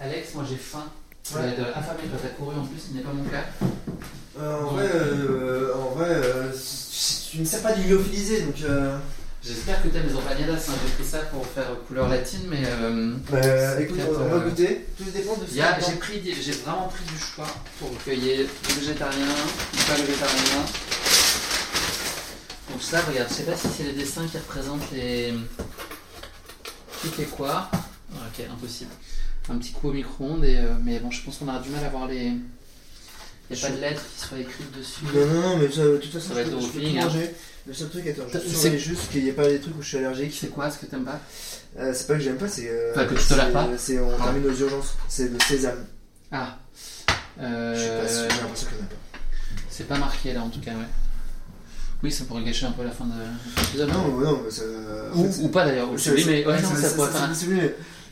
Alex, moi j'ai faim. Ouais. de affamé quand t'as couru en plus, ce n'est pas mon cas. Euh, en vrai, euh, en vrai euh, c- tu ne sais pas du lyophilisé, donc. Euh, J'espère que t'aimes les empanadas, hein. j'ai pris ça pour faire couleur latine, mais euh, bah, écoute, on va euh, goûter. Tout dépend de ce il y a- qu'il y a j'ai pris, j'ai vraiment pris du choix pour y ait végétarien, pas végétarien. Donc ça, regarde, je sais pas si c'est les dessins qui représentent les. Qui fait quoi Ok, impossible. Un petit coup au micro-ondes, et, euh, mais bon, je pense qu'on aura du mal à voir les. Il n'y a pas de lettres qui soient écrites dessus. Non, non, non, mais ça, de toute façon, Ça va je être peux, au je peux feeling, tout hein. manger. Le seul truc, attends, je C'est- juste qu'il n'y ait pas des trucs où je suis allergique. C'est quoi ce que t'aimes pas? Euh, c'est pas que j'aime pas, c'est. Euh, Enfin, que tu tolères c'est- pas? C'est on Ah. termine aux urgences. C'est le sésame. Ah. Je Euh, pas sûr, j'ai l'impression qu'il n'y en a pas. C'est pas marqué là en tout cas, ouais. Oui, ça pourrait gâcher un peu la fin de de l'épisode. Non, non, mais ça. en Ou, fait, ou pas d'ailleurs, ou mais ouais, non, ça, pourrait un-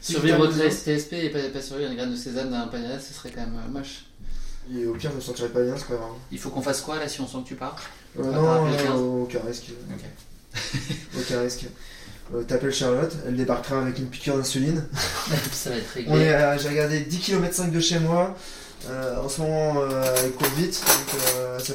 survivre au TSP et pas, pas survivre à une graine de sésame d'un panada, ce serait quand même euh, moche. Et au pire, je me sentirais pas bien, c'est pas grave. Il faut qu'on fasse quoi là si on sent que tu pars? Euh, non, t'as rappelé le 15. non, aucun risque. Ok. Aucun risque. Euh, T'appelles Charlotte, elle débarquera avec une piqûre d'insuline. ça va être réglé. On est à- J'ai regardé 10 km 5 de chez moi. En ce moment, elle court vite. Donc, ça-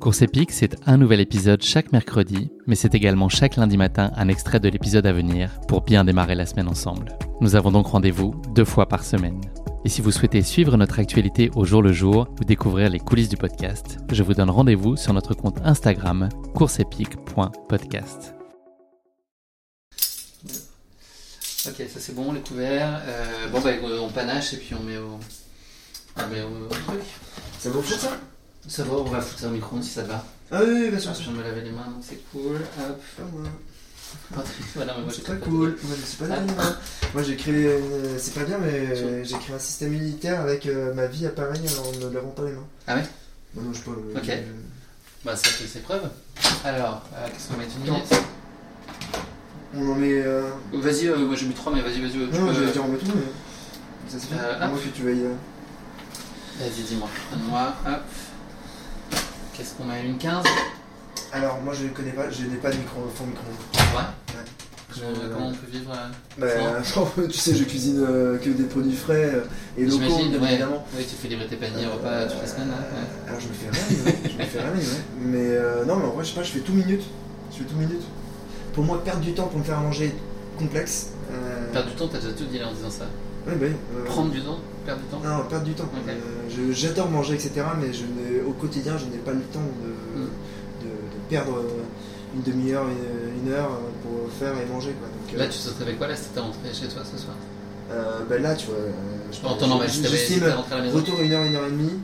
Course épique, c'est un nouvel épisode chaque mercredi, mais c'est également chaque lundi matin un extrait de l'épisode à venir pour bien démarrer la semaine ensemble. Nous avons donc rendez-vous deux fois par semaine. Et si vous souhaitez suivre notre actualité au jour le jour ou découvrir les coulisses du podcast, je vous donne rendez-vous sur notre compte Instagram courseepique.podcast. Ok, ça c'est bon, les couverts. Euh, bon bah on panache et puis on met au, on met au, truc. Ça? Ça va, on va foutre ça au micro si ça te va. Ah oui, oui, bien sûr. Je viens de me laver les mains donc c'est cool. Hop. Pas moi. Patrick, voilà, moi, C'est je pas cool. Moi, je pas Ah. moi. Moi, j'ai créé. euh, C'est pas bien, mais euh, j'ai créé un système militaire avec euh, ma vie à Paris en ne lavant pas les mains. Ah ouais? Moi, non, je peux. Ok. je- Bah ça fait ses preuves. Alors, euh, qu'est-ce qu'on met une minute? On en met. euh, Vas-y, euh, moi j'ai mis 3 mais vas-y, vas-y. Non, peux- j'allais dire on met tout, mais. Ça se fait. Euh, À moins que tu veuilles. euh, Vas-y, dis-moi. Donne-moi, hop. Qu'est-ce qu'on met Une 15 Alors, moi, je ne connais pas. Je n'ai pas de micro, fond micro. Ouais. Je- Euh, comment on peut vivre euh, Bah, tu sais, je cuisine euh, que des produits frais euh, et locaux, bien ouais. évidemment. Oui, tu fais livrer tes paniers repas toutes les semaines. Là. ouais. Alors je me fais rien, ouais. je me fais rien, ouais. Mais euh, non, mais en vrai, je sais pas, je fais tout minute. Je fais tout minute. Pour moi, perdre du temps pour me faire manger complexe. Perdre du temps, t'as déjà tout dit là en disant ça. Ouais, bah, euh, Prendre du temps Perdre du temps Non, perdre du temps. Euh, J'adore manger, etc. Mais je au quotidien, je n'ai pas le temps de, Mm. de, de perdre euh, une demi-heure, une, une heure euh, pour faire et manger. Quoi. Donc, Là, tu sauterais avec quoi là si t'étais rentré chez toi ce soir? Euh, bah, là, tu vois, je En temps normal, si t'avais si j'estime t'étais rentré à la maison. Retour 1 heure, 1 heure et demie,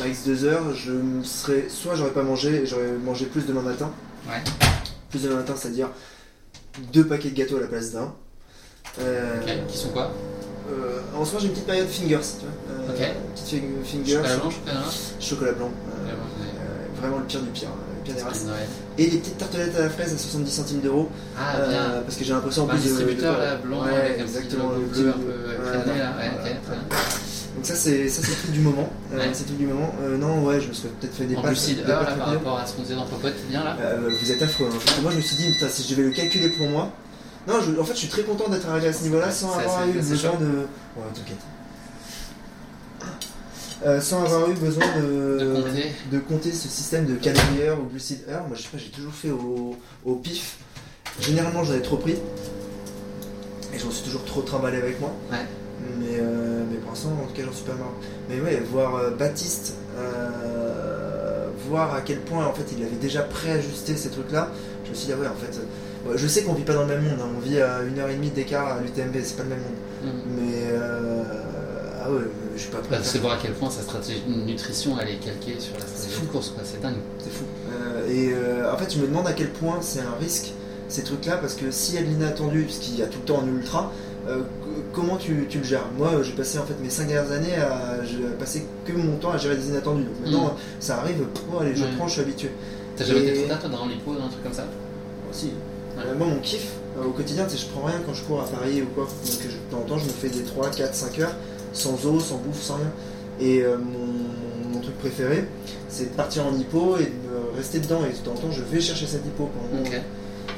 max 2 heures, je serais, soit j'aurais pas mangé, j'aurais mangé plus demain matin, Ouais. plus demain matin, c'est-à-dire deux paquets de gâteaux à la place d'un. Euh, qui sont quoi euh, en ce moment j'ai une petite période fingers, tu vois. euh, Ok. Petite fing- fingers, Chocolat blanc, chocolat noir chocolat blanc. vraiment le pire du pire, des. Et les petites tartelettes à la fraise à 70 centimes d'euros, Ah, euh, parce que j'ai l'impression en Bah, plus de- distributeur là, blanc, Ouais, avec un petit exactement, bleu un peu là. Ouais. Donc ça c'est ça c'est le truc du moment. Euh. C'est truc du moment. Euh, non ouais, je me serais peut-être fait des En passes. plus, des là, par rapport à ce qu'on disait dans Popote, c'est bien là vous êtes affreux. hein. Moi je me suis dit, putain, si je vais le calculer pour moi. Non, je- en fait je suis très content d'être arrivé à ce niveau-là sans avoir eu besoin de. Ouais, t'inquiète. Euh, sans avoir eu besoin de, De compter. de compter ce système de calorie heure ou glucide heure. Moi je sais pas, j'ai toujours fait au, au pif. Généralement j'en ai trop pris. Et je m'en suis toujours trop trimballé avec moi. Ouais. Mais, euh, mais pour l'instant, en tout cas, j'en suis pas mort. Mais ouais, voir euh, Baptiste, voir à quel point en fait il avait déjà préajusté ces trucs-là, je me suis dit, ah ouais, en fait, je sais qu'on vit pas dans le même monde, hein, on vit à une heure et demie d'écart à l'UTMB, c'est pas le même monde. Mm. Mais euh, ah ouais, je suis pas prêt. Bah, C'est ça. voir à quel point sa stratégie de nutrition elle est calquée sur la stratégie fou. de course, quoi. c'est dingue. C'est fou. Euh, et euh, en fait, je me demande à quel point c'est un risque ces trucs-là, parce que s'il y a de l'inattendu, puisqu'il y a tout le temps en ultra, euh, comment tu, tu le gères? Moi, euh, j'ai passé en fait mes 5 dernières années à j'ai passé que mon temps à gérer des inattendus. Donc maintenant, ça arrive, oh, allez, je Ouais. prends, je suis habitué. T'as jamais été trop tard toi dans l'hypo, dans un truc comme ça? Si. Euh, moi, mon kiff euh, au quotidien, c'est je prends rien quand je cours à Paris ou quoi. Donc, je- de temps en temps, je me fais des 3, 4, 5 heures sans eau, sans bouffe, sans rien. Et euh, mon, mon truc préféré, c'est de partir en hippo et de me rester dedans. Et de temps en temps, je vais chercher cette hippo pendant.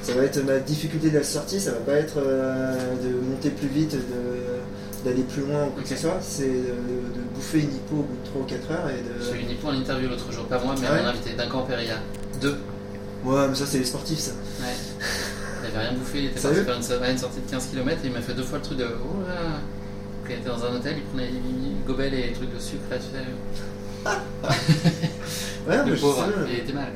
Ça va être ma difficulté de la sortie, ça va pas être euh, de monter plus vite, de- d'aller plus loin ou quoi que ce soit. C'est de, de bouffer une hippo au bout de 3 ou 4 heures et de. J'ai eu une hypo en interview l'autre jour, pas moi, mais Ah ouais un invité d'un camp. Deux. Ouais, mais ça, c'est les sportifs, ça. Ouais. Il avait rien bouffé, il était parti faire une, une sortie de 15 km et il m'a fait deux fois le truc de. Oh là Quand il était dans un hôtel, il prenait les gobels et les trucs de sucre là, tu sais. Ouais, mais je pauvre, sais, il était mal.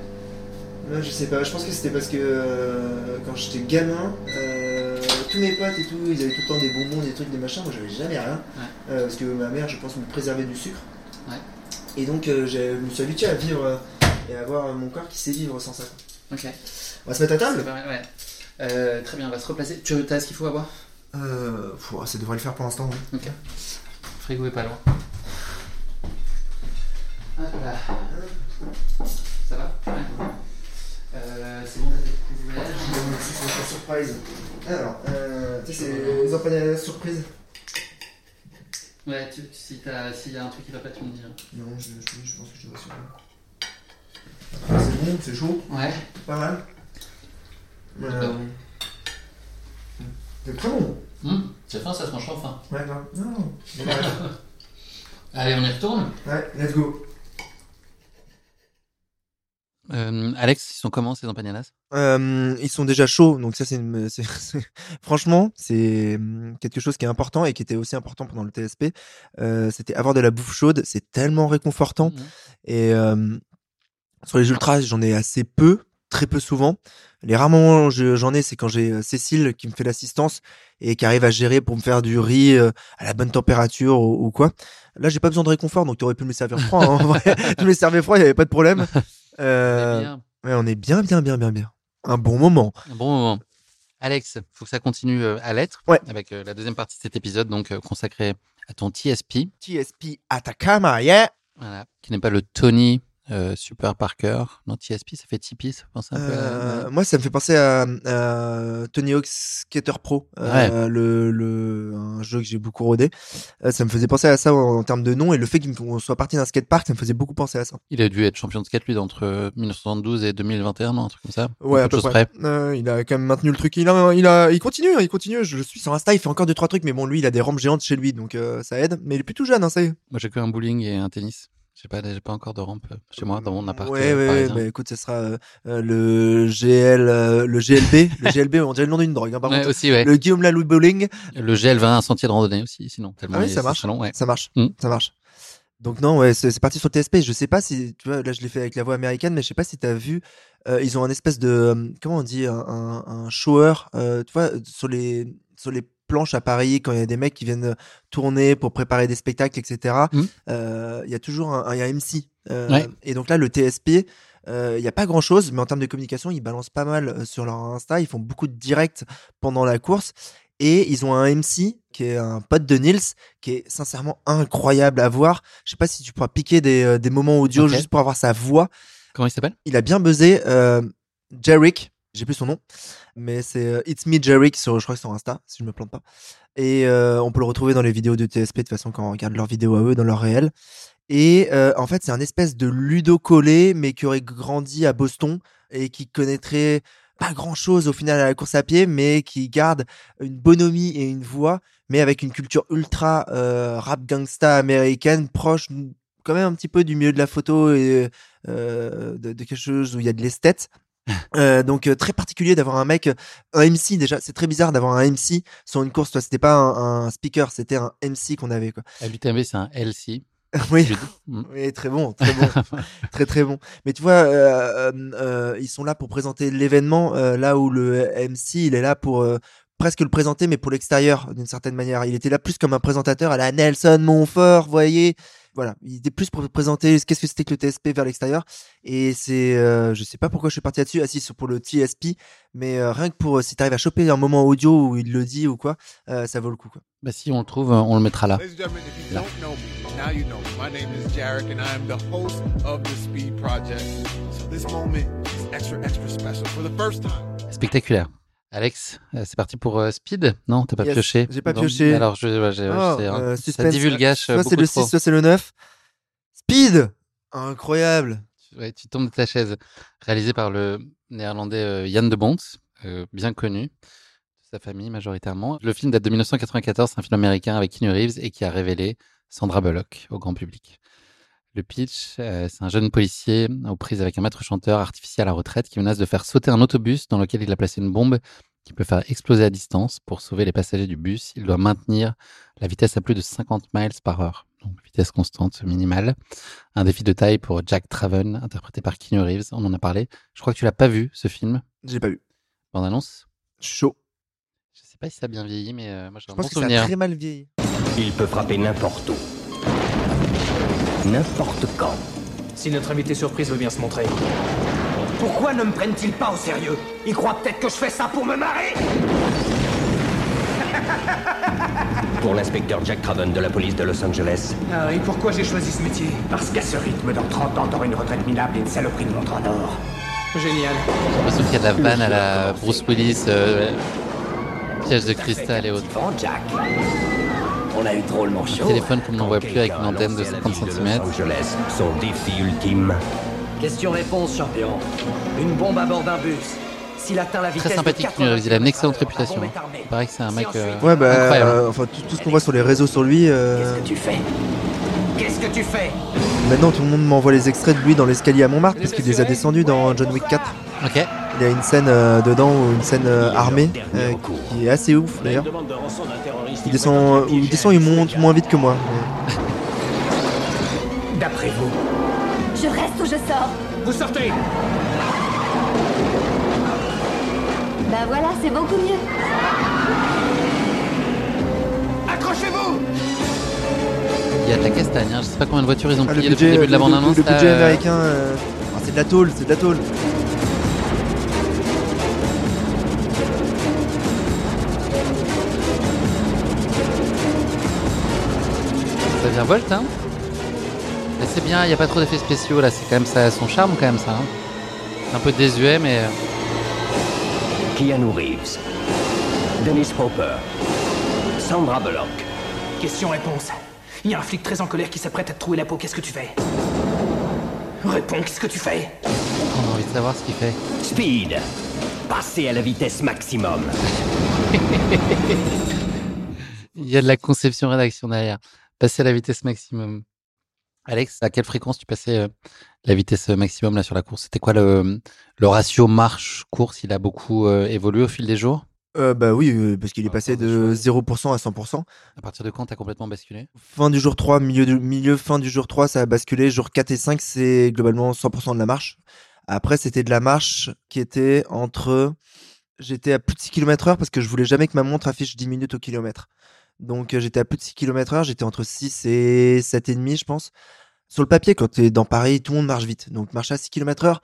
Ouais, je sais pas, je pense que c'était parce que euh, quand j'étais gamin, euh, tous mes potes et tout, ils avaient tout le temps des bonbons, des trucs, des machins, moi j'avais jamais rien. Ouais. Euh, parce que ma mère, je pense, me préservait du sucre. Ouais. Et donc je me suis habitué à vivre et à avoir mon corps qui sait vivre sans ça. Ok. On va se mettre à table ouais. Euh, très bien, on va se replacer. Tu as ce qu'il faut à boire? Euh, pff, Ça devrait le faire pour l'instant, oui. Ok. Le frigo est pas loin. Hop là. Ça va? Ouais. Euh, c'est bon, t'as tes couverts C'est la surprise. Alors, euh, tu sais, c'est les empanadas surprise. Ouais, tu, si t'as- s'il y a un truc qui va pas, tu me dis. hein. Non, je, je, je pense que je vais sur C'est bon, c'est chaud, Ouais. pas mal. Euh, c'est très bon. Hum, c'est fin, ça se mange enfin. Ouais, grave. Non, ouais, Allez, on y retourne. Ouais, let's go. Euh, Alex, ils sont comment ces empanadas? Euh, ils sont déjà chauds, donc ça c'est, une- c'est- c'est- franchement c'est hum, quelque chose qui est important et qui était aussi important pendant le TSP. Euh, c'était avoir de la bouffe chaude, c'est tellement réconfortant. Mhm. Et euh, sur les ultras, j'en ai assez peu, très peu souvent. Les rares moments où je- j'en ai, c'est quand j'ai euh, Cécile qui me fait l'assistance et qui arrive à gérer pour me faire du riz euh, à la bonne température ou, ou quoi. Là, j'ai pas besoin de réconfort, donc tu aurais pu me les servir froid. hein, en vrai. tu me les servais froid, il y avait pas de problème. Euh, Eh bien, ouais, on est bien, bien, bien, bien, bien. Un bon moment. un bon moment. Alex, faut que ça continue euh, à l'être. Ouais. Avec euh, la deuxième partie de cet épisode, donc euh, consacré à ton TSP, TSP Atacama, yeah. voilà, qui n'est pas le Tony euh, Super Parker. Non, TSP, ça fait Tipeee, ça pense un peu. à- Euh, moi, ça me fait penser à, à Tony Hawk Skater Pro, euh, le, le, un jeu que j'ai beaucoup rodé. Euh, ça me faisait penser à ça en, en termes de nom et le fait qu'on soit parti d'un skatepark, ça me faisait beaucoup penser à ça. Il a dû être champion de skate, lui, entre euh, 1972 et 2021, non, un truc comme ça. Ouais, à Peu près. Euh, il a quand même maintenu le truc. Il a, il a, il continue, hein, il continue. Je suis sur Insta, il fait encore deux trois trucs, mais bon, lui, il a des rampes géantes chez lui, donc euh, ça aide. Mais il est plutôt jeune, hein, ça y est. Moi, j'ai que un bowling et un tennis. J'ai pas, j'ai pas encore de rampe euh, chez moi, dans mon appart. Ouais, euh, ouais. Bah, écoute, ce sera euh, le GL, euh, le GLB, le GLB, on dirait le nom d'une drogue. Hein, par Ouais, contre. aussi, ouais. Le Guillaume Lalou Bowling, Le GL20, un sentier de randonnée aussi, sinon. Tellement Ah oui, ça marche. très long, ouais. Ça marche, Mm. ça marche. Donc non, ouais, c'est parti sur le TSP. Je sais pas si, tu vois, là je l'ai fait avec la voix américaine, mais je sais pas si tu as vu, euh, ils ont un espèce de, comment on dit, un, un, shower, tu vois, sur les, sur les planches à Paris, quand il y a des mecs qui viennent tourner pour préparer des spectacles, etc. Mm. euh, Il y a toujours un, MC. euh, Ouais. Et donc là, le TSP, euh, il n'y a pas grand chose, mais en termes de communication, ils balancent pas mal euh, sur leur Insta. Ils font beaucoup de directs pendant la course. Et ils ont un MC qui est un pote de Nils, qui est sincèrement incroyable à voir. Je sais pas si tu pourras piquer des, euh, des moments audio juste pour avoir sa voix. Comment il s'appelle? Il a bien buzzé. Euh, Jarek, J'ai plus son nom, mais c'est euh, It's Me Jerick sur, je crois que sur Insta, si je me plante pas. Et euh, on peut le retrouver dans les vidéos de TSP de façon quand on regarde leurs vidéos à eux dans leur réel. Et euh, en fait, c'est un espèce de ludo collé, mais qui aurait grandi à Boston et qui connaîtrait pas grand chose au final à la course à pied, mais qui garde une bonhomie et une voix, mais avec une culture ultra rap gangsta américaine proche quand même un petit peu du milieu de la photo et de, de quelque chose où il y a de l'esthète. Euh, donc euh, très particulier d'avoir un mec, un MC déjà. C'est très bizarre d'avoir un MC sur une course. Toi, c'était pas un, un speaker, c'était un MC qu'on avait quoi. À l'UTMB, c'est un LC. oui. Mm. oui, très bon, très bon, très très bon. Mais tu vois, euh, euh, euh, ils sont là pour présenter l'événement, euh, là où le MC, il est là pour euh, presque le présenter, mais pour l'extérieur, d'une certaine manière. Il était là plus comme un présentateur à la Nelson Montfort, voyez. Voilà, il était plus pour présenter qu'est-ce que c'était que le TSP vers l'extérieur. Et c'est, euh, je sais pas pourquoi je suis parti là-dessus, assis sur pour le TSP, mais euh, rien que pour euh, si t'arrives à choper un moment audio où il le dit ou quoi, euh, ça vaut le coup. Quoi. Bah, si on le trouve, on le mettra là. Là. don't know me, now you know me. My name is Jarek, and I am the host of the Speed Project. So this moment is extra, extra special. For the first time, Spectaculaire. Alex, euh, c'est parti pour euh, Speed Non, t'as pas Yes, pioché j'ai pas pioché. Alors, je, ouais, j'ai- Oh, un- euh, ça divulgage Soit c'est le trop. 6, soit c'est le 9. Speed Incroyable Ouais, tu tombes de ta chaise. Réalisé par le néerlandais euh, Yann de Bont, bien connu de sa famille majoritairement. Le film date de 1994, c'est un film américain avec Keanu Reeves et qui a révélé Sandra Bullock au grand public. Le pitch, euh, c'est un jeune policier aux prises avec un maître chanteur artificiel à la retraite qui menace de faire sauter un autobus dans lequel il a placé une bombe qui peut faire exploser à distance. Pour sauver les passagers du bus, il doit maintenir la vitesse à plus de 50 miles par heure. Donc vitesse constante minimale. Un défi de taille pour Jack Traven, interprété par Keanu Reeves. On en a parlé. Je crois que tu l'as pas vu, ce film. J'ai pas vu. Bande annonce. Chaud. Je sais pas si ça a bien vieilli, mais euh, moi j'ai Je pense bon que ça a très mal vieilli. Il peut frapper n'importe où. N'importe quand. Si notre invité surprise veut bien se montrer. Pourquoi ne me prennent-ils pas au sérieux? Ils croient peut-être que je fais ça pour me marrer? Pour l'inspecteur Jack Craven de la police de Los Angeles. Ah, et pourquoi j'ai choisi ce métier? Parce qu'à ce rythme, dans 30 ans, t'auras une retraite minable et une saloperie de montre en or. Génial. J'ai l'impression qu'il y a de la vanne à la Bruce Willis, euh, piège de cristal et autres. Bon, Jack. On a eu drôlement chaud. téléphone comme on n'en voit plus avec une antenne de lancé à la 50 ville de centimètres. Los Angeles, son défi ultime. Question-réponse, champion. Une bombe à bord d'un bus. S'il atteint la vitesse Très sympathique, de. Il a une excellente 80 réputation. hein. Il paraît que c'est un mec euh, Ouais, bah, incroyable. euh, enfin, tout, tout ce qu'on voit sur les réseaux sur lui. euh, Qu'est-ce que tu fais? Qu'est-ce que tu fais? Maintenant, tout le monde m'envoie les extraits de lui dans l'escalier à Montmartre parce qu'il les a descendus dans John Wick 4. Ok. Il y a une scène euh, dedans, ou une scène euh, armée, euh, qui est assez ouf d'ailleurs. Il descend, il descend, il monte moins vite que moi. mais- D'après vous, Je reste ou je sors Vous sortez Bah voilà, c'est beaucoup mieux. Accrochez-vous Il y a de la castagne. hein. Je sais pas combien de voitures ils ont Ah, le depuis le début de la bande-annonce. le budget euh, américain, euh, ah, c'est de la tôle, c'est de la tôle. Volt, hein Mais c'est bien, il n'y a pas trop d'effets spéciaux là, c'est quand même ça son charme quand même ça. hein. C'est un peu désuet mais euh, Keanu Reeves, Dennis Hopper, Sandra Bullock. Question-réponse. Il y a un flic très en colère qui s'apprête à te trouver la peau. Qu'est-ce que tu fais? Réponds, qu'est-ce que tu fais? On a envie de savoir ce qu'il fait. Speed. Passer à la vitesse maximum. Il y a de la conception rédaction derrière. Passer à la vitesse maximum. Alex, à quelle fréquence tu passais euh, la vitesse maximum là sur la course? C'était quoi le, le ratio marche-course Il a beaucoup euh, évolué au fil des jours? Euh, bah oui, euh, parce qu'il est Ah, passé de choses. 0% à 100%. À partir de quand t'as complètement basculé? Fin du jour 3, milieu, du- milieu, fin du jour 3, ça a basculé. Jour 4 et 5, c'est globalement 100% de la marche. Après, c'était de la marche qui était entre. J'étais à plus de 6 km heure parce que je voulais jamais que ma montre affiche 10 minutes au kilomètre. Donc, euh, j'étais à plus de 6 km heure. J'étais entre 6 et 7,5, je pense. Sur le papier, quand tu es dans Paris, tout le monde marche vite. Donc, marcher à 6 km heure,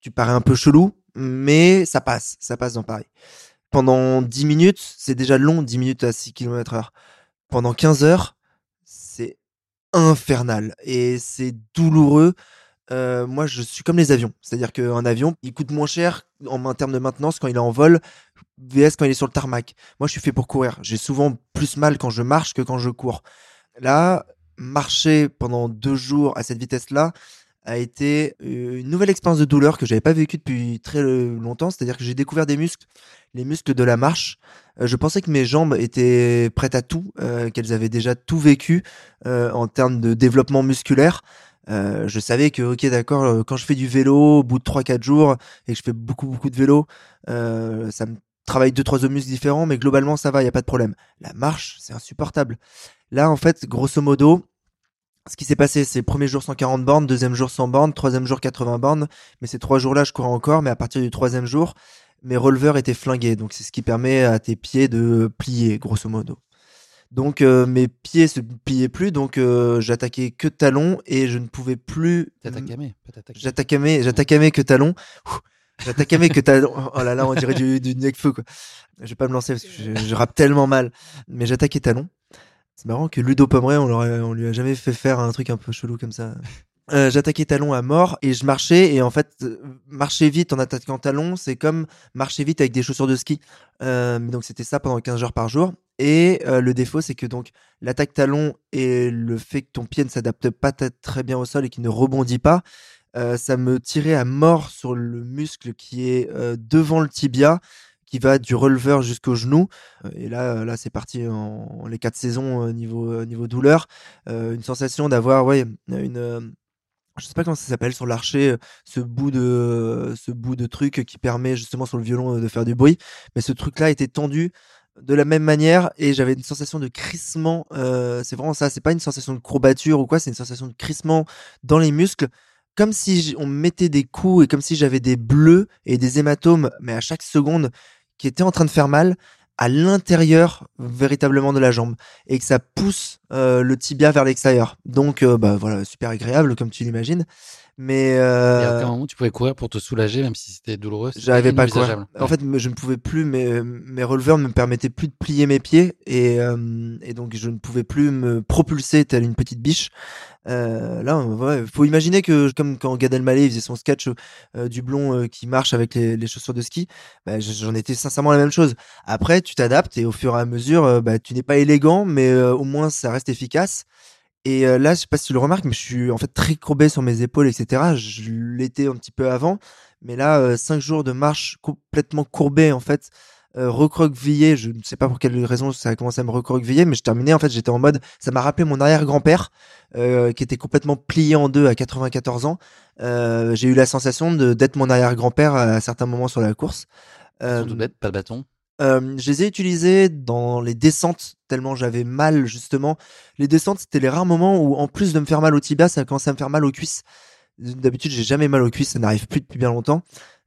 tu parais un peu chelou, mais ça passe. Ça passe dans Paris. Pendant 10 minutes, c'est déjà long, 10 minutes à 6 km heure. Pendant 15 heures, c'est infernal et c'est douloureux euh, moi, je suis comme les avions. C'est-à-dire qu'un avion, il coûte moins cher en, termes de maintenance quand il est en vol, VS quand il est sur le tarmac. Moi, je suis fait pour courir. J'ai souvent plus mal quand je marche que quand je cours. Là, marcher pendant deux jours à cette vitesse-là a été euh, une nouvelle expérience de douleur que j'avais pas vécue depuis très euh, longtemps. C'est-à-dire que j'ai découvert des muscles, les muscles de la marche. Je pensais que mes jambes étaient prêtes à tout, qu'elles avaient déjà tout vécu en termes de développement musculaire. Euh, je savais que, ok, d'accord, euh, quand je fais du vélo, au bout de 3-4 jours, et que je fais beaucoup, beaucoup de vélo, euh, ça me travaille deux, trois muscles différents, mais globalement, ça va, il n'y a pas de problème. La marche, c'est insupportable. Là, en fait, grosso modo, ce qui s'est passé, c'est premier jour 140 bornes, deuxième jour 100 bornes, troisième jour 80 bornes, mais ces trois jours-là, je courais encore, mais à partir du troisième jour, mes releveurs étaient flingués, donc c'est ce qui permet à tes pieds de plier, grosso modo. Donc euh, mes pieds se pliaient plus, donc euh, j'attaquais que talons et je ne pouvais plus. T'attaquais. J'attaquais, j'attaquais que talons. J'attaquais que talons. Oh là là, on dirait du, du Necfeu quoi. Je vais pas me lancer parce que je, je rappe tellement mal, mais j'attaquais talons. C'est marrant que Ludo Pomeray, on, on lui a jamais fait faire un truc un peu chelou comme ça. Euh, j'attaquais talon à mort et je marchais et en fait euh, marcher vite en attaquant talon c'est comme marcher vite avec des chaussures de ski. Euh, donc c'était ça pendant 15 heures par jour et le défaut c'est que donc l'attaque talon et le fait que ton pied ne s'adapte pas très bien au sol et qu'il ne rebondit pas ça me tirait à mort sur le muscle qui est devant le tibia qui va du releveur jusqu'au genou. Et là là c'est parti en, les quatre saisons niveau douleur. Une sensation d'avoir une je sais pas comment ça s'appelle sur l'archer, euh, ce bout de ce bout de truc qui permet justement sur le violon euh, de faire du bruit. Mais ce truc-là était tendu de la même manière et j'avais une sensation de crissement. euh, c'est vraiment ça. C'est pas une sensation de courbature ou quoi. C'est une sensation de crissement dans les muscles, comme si on me mettait des coups et comme si j'avais des bleus et des hématomes, mais à chaque seconde, qui étaient en train de faire mal à l'intérieur véritablement de la jambe et que ça pousse euh, le tibia vers l'extérieur. Donc, euh, bah voilà, super agréable comme tu l'imagines. Mais Et à euh, aucun moment, tu pouvais courir pour te soulager, même si c'était douloureux. j'arrivais pas à courir. En fait, je ne pouvais plus, mes, mes releveurs ne me permettaient plus de plier mes pieds et, euh, et donc je ne pouvais plus me propulser telle une petite biche. Euh, là, ouais, faut imaginer que comme quand Gad Elmaleh faisait son sketch euh, du blond euh, qui marche avec les, les chaussures de ski, bah, j'en étais sincèrement la même chose. Après, tu t'adaptes et au fur et à mesure, euh, bah, tu n'es pas élégant, mais euh, au moins ça reste efficace. Et euh, là, je sais pas si tu le remarques, mais je suis en fait très courbé sur mes épaules, etc. Je l'étais un petit peu avant, mais là, euh, cinq jours de marche complètement courbé, en fait, euh, recroquevillé. Je ne sais pas pour quelle raison ça a commencé à me recroqueviller, mais je terminais. En fait, j'étais en mode, ça m'a rappelé mon arrière-grand-père euh, qui était complètement plié en deux à 94 ans. J'ai eu la sensation d'être mon arrière-grand-père à certains moments sur la course. Sans tout bête, pas de bâton. Je les ai utilisés dans les descentes tellement j'avais mal justement. Les descentes c'était les rares moments où en plus de me faire mal au tibia, ça a commencé à me faire mal aux cuisses. D'habitude j'ai jamais mal aux cuisses, ça n'arrive plus depuis bien longtemps.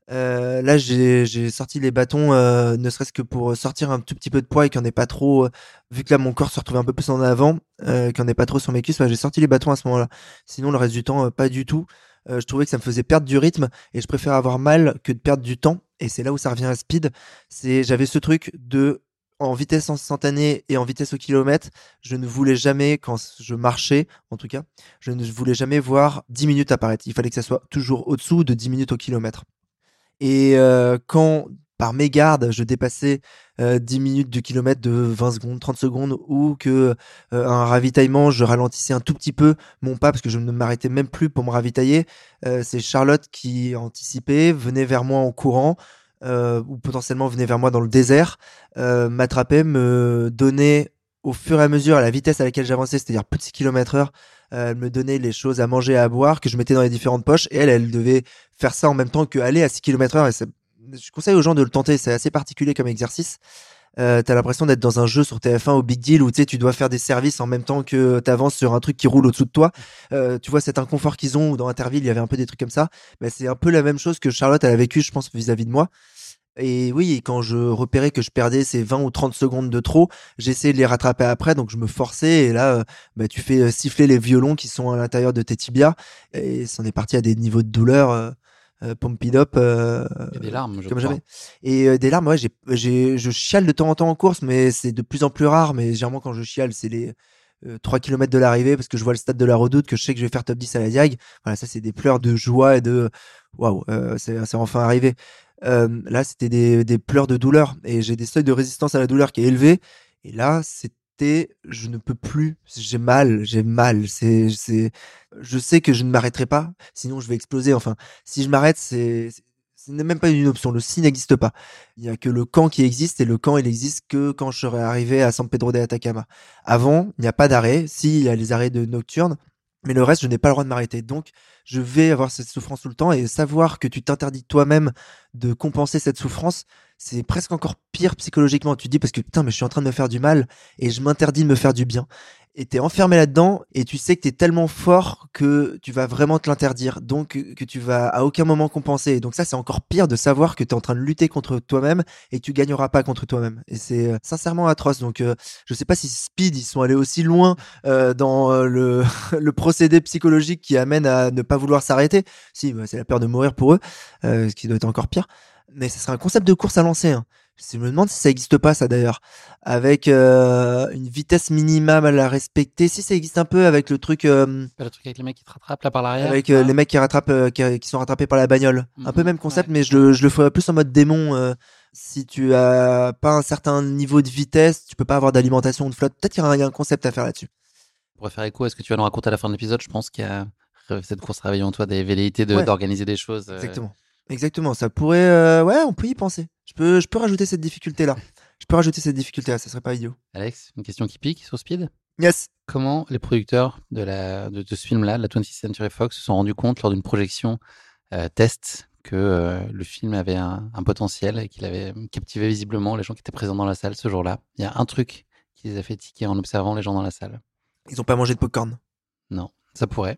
Là j'ai sorti les bâtons, ne serait-ce que pour sortir un tout petit peu de poids et qu'il n'y pas trop. vu que là mon corps se retrouvait un peu plus en avant, qu'il n'y en pas trop sur mes cuisses, bah, j'ai sorti les bâtons à ce moment-là. Sinon le reste du temps pas du tout. Je trouvais que ça me faisait perdre du rythme et je préfère avoir mal que de perdre du temps. Et c'est là où ça revient à speed c'est j'avais ce truc de en vitesse instantanée et en vitesse au kilomètre, je ne voulais jamais, quand je marchais, en tout cas, je ne voulais jamais voir 10 minutes apparaître. Il fallait que ça soit toujours au-dessous de 10 minutes au kilomètre. Et euh, quand, par mégarde, je dépassais euh, 10 minutes du kilomètre de 20 secondes, 30 secondes, ou que un ravitaillement, je ralentissais un tout petit peu mon pas parce que je ne m'arrêtais même plus pour me ravitailler, c'est Charlotte qui anticipait, venait vers moi en courant, ou potentiellement venait vers moi dans le désert, m'attrapait, me donnait au fur et à mesure à la vitesse à laquelle j'avançais, c'est-à-dire plus de 6 km heure, elle me donnait les choses à manger, à boire, que je mettais dans les différentes poches, et elle, elle devait faire ça en même temps que aller à 6 km heure. Et je conseille aux gens de le tenter, c'est assez particulier comme exercice. Euh, t'as l'impression d'être dans un jeu sur TF1 au Big Deal où tu dois faire des services en même temps que t'avances sur un truc qui roule au-dessous de toi. Euh, tu vois cet inconfort qu'ils ont dans Interville il y avait un peu des trucs comme ça. Mais c'est un peu la même chose que Charlotte elle a vécu je pense vis-à-vis de moi. Et oui, quand je repérais que je perdais ces 20 ou 30 secondes de trop, j'essayais de les rattraper après, donc je me forçais, et là, euh, bah, tu fais siffler les violons qui sont à l'intérieur de tes tibias, et c'en est parti à des niveaux de douleur, euh, up, euh, Et des larmes, je comme crois. jamais. Et euh, des larmes, ouais, j'ai, j'ai, je chiale de temps en temps en course, mais c'est de plus en plus rare, mais généralement quand je chiale, c'est les, 3 km de l'arrivée parce que je vois le stade de la Redoute, que je sais que je vais faire top 10 à la Diag. Voilà, ça c'est des pleurs de joie et de waouh, c'est c'est enfin arrivé. Là, c'était des, des pleurs de douleur et j'ai des seuils de résistance à la douleur qui est élevé. Et là, je ne peux plus, j'ai mal, j'ai mal. C'est c'est je sais que je ne m'arrêterai pas, sinon je vais exploser. Enfin, si je m'arrête, c'est ce n'est même pas une option. Le si n'existe pas. Il y a que le camp qui existe et le camp, il existe que quand je serai arrivé à San Pedro de Atacama. Avant, il n'y a pas d'arrêt. Si, il y a les arrêts de nocturne. Mais le reste, je n'ai pas le droit de m'arrêter. Donc, je vais avoir cette souffrance tout le temps et savoir que tu t'interdis toi-même de compenser cette souffrance, c'est presque encore pire psychologiquement. Tu te dis parce que putain, mais je suis en train de me faire du mal et je m'interdis de me faire du bien. Et t'es enfermé là-dedans et tu sais que t'es tellement fort que tu vas vraiment te l'interdire. Donc, que tu vas à aucun moment compenser. Donc ça, c'est encore pire de savoir que t'es en train de lutter contre toi-même et tu gagneras pas contre toi-même. Et c'est euh, sincèrement atroce. Donc, euh, je sais pas si Speed, ils sont allés aussi loin euh, dans euh, le, procédé psychologique qui amène à ne pas vouloir s'arrêter. Si, bah, c'est la peur de mourir pour eux, ce qui doit être encore pire. Mais ce serait un concept de course à lancer. Hein. Je me demande si ça existe pas ça d'ailleurs, avec euh, une vitesse minimale à la respecter. Si ça existe un peu avec le truc, euh, Pas le truc avec les mecs qui te rattrapent là par l'arrière. avec euh, les mecs qui rattrapent, euh, qui, qui sont rattrapés par la bagnole. Un peu Mhm, même concept, ouais. mais je le, je le ferais plus en mode démon. euh, si tu as pas un certain niveau de vitesse, tu peux pas avoir d'alimentation ou de flotte. Peut-être qu'il y a un- il y a un concept à faire là-dessus. Pour faire écho à ce que tu vas nous raconter à la fin de l'épisode, je pense qu'il y a cette course réveille en toi des velléités de- Ouais. d'organiser des choses. euh, Exactement. Exactement. Ça pourrait, euh, ouais, on peut y penser. Je peux, je peux rajouter cette difficulté là. Je peux rajouter cette difficulté là. Ça serait pas idiot. Alex, une question qui pique sur Speed? Yes. Comment les producteurs de, la, de, de ce film-là, la 20th Century Fox, se sont rendus compte lors d'une projection euh, test que euh, le film avait un, un potentiel et qu'il avait captivé visiblement les gens qui étaient présents dans la salle ce jour-là? Il y a un truc qui les a fait tiquer en observant les gens dans la salle. Ils ont pas mangé de popcorn. Non, ça pourrait.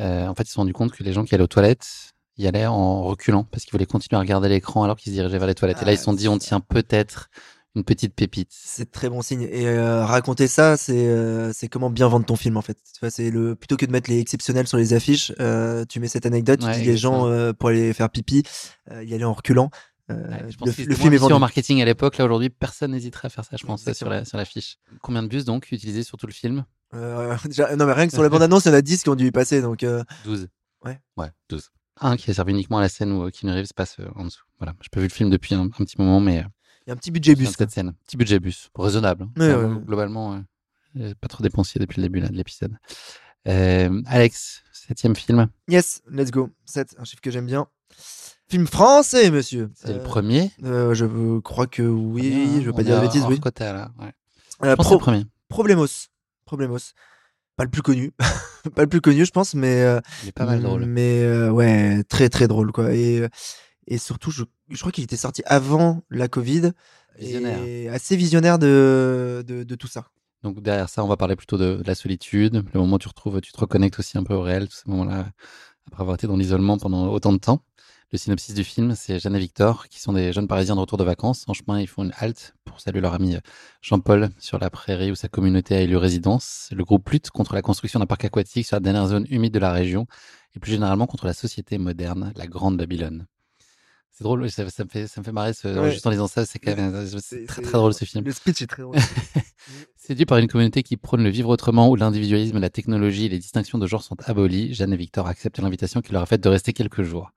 Euh, en fait, ils se sont rendus compte que les gens qui allaient aux toilettes y allaient en reculant parce qu'ils voulaient continuer à regarder l'écran alors qu'ils se dirigeaient vers les toilettes. et là, ils se sont dit, on tient peut-être une petite pépite. C'est très bon signe. Et euh, raconter ça, c'est euh, c'est comment bien vendre ton film en fait. C'est le plutôt que de mettre les exceptionnels sur les affiches, euh, tu mets cette anecdote, tu dis les gens pour aller faire pipi, y aller en reculant. Ouais, je pense le, film est vendu. en marketing à l'époque. Là, aujourd'hui, personne n'hésiterait à faire ça, je pense, sur la, sur l'affiche. Combien de bus, donc, utilisés sur tout le film? Déjà, non mais rien que sur la bande annonce, il y en a 10 qui ont dû y passer. Donc euh, 12. Ouais. Ouais, 12. Un qui a servi uniquement à la scène où euh, Keanu Reeves passe euh, en dessous. Voilà, j'ai pas vu le film depuis un, un petit moment, mais euh, il y a un petit budget je bus. cette scène. Petit budget bus, raisonnable. hein. Ouais, ouais. Globalement, euh, pas trop dépensier depuis le début là, de l'épisode. Euh, Alex, septième film. Yes, let's go. 7, un chiffre que j'aime bien. Film français, monsieur. C'est le premier. je crois que oui. Bien, je veux pas dire est de bêtises, oui. là, ouais. Je pense que c'est Pro- le premier. Problemos. Problemos. Pas le plus connu. pas le plus connu, je pense, mais. euh, Il est pas mal drôle. Mais euh, ouais, très très drôle, quoi. Et, euh, et surtout, je, je crois qu'il était sorti avant la Covid. Visionnaire. Et assez visionnaire de, de, de tout ça. Donc derrière ça, on va parler plutôt de, de la solitude, le moment où tu retrouves, tu te reconnectes aussi un peu au réel, tous ces moments-là, après avoir été dans l'isolement pendant autant de temps. Le synopsis du film, c'est Jeanne et Victor, qui sont des jeunes Parisiens de retour de vacances. En chemin, ils font une halte pour saluer leur ami Jean-Paul sur la prairie où sa communauté a élu résidence. Le groupe lutte contre la construction d'un parc aquatique sur la dernière zone humide de la région et plus généralement contre la société moderne, la Grande Babylone. C'est drôle, ça, ça me fait, ça me fait marrer, ce, Ouais. juste en lisant ça, c'est quand même, c'est C'est- très très drôle ce film. Le speech est très drôle. Séduit par une communauté qui prône le vivre autrement, où l'individualisme, la technologie et les distinctions de genre sont abolis, Jeanne et Victor acceptent l'invitation qui leur a faite de rester quelques jours.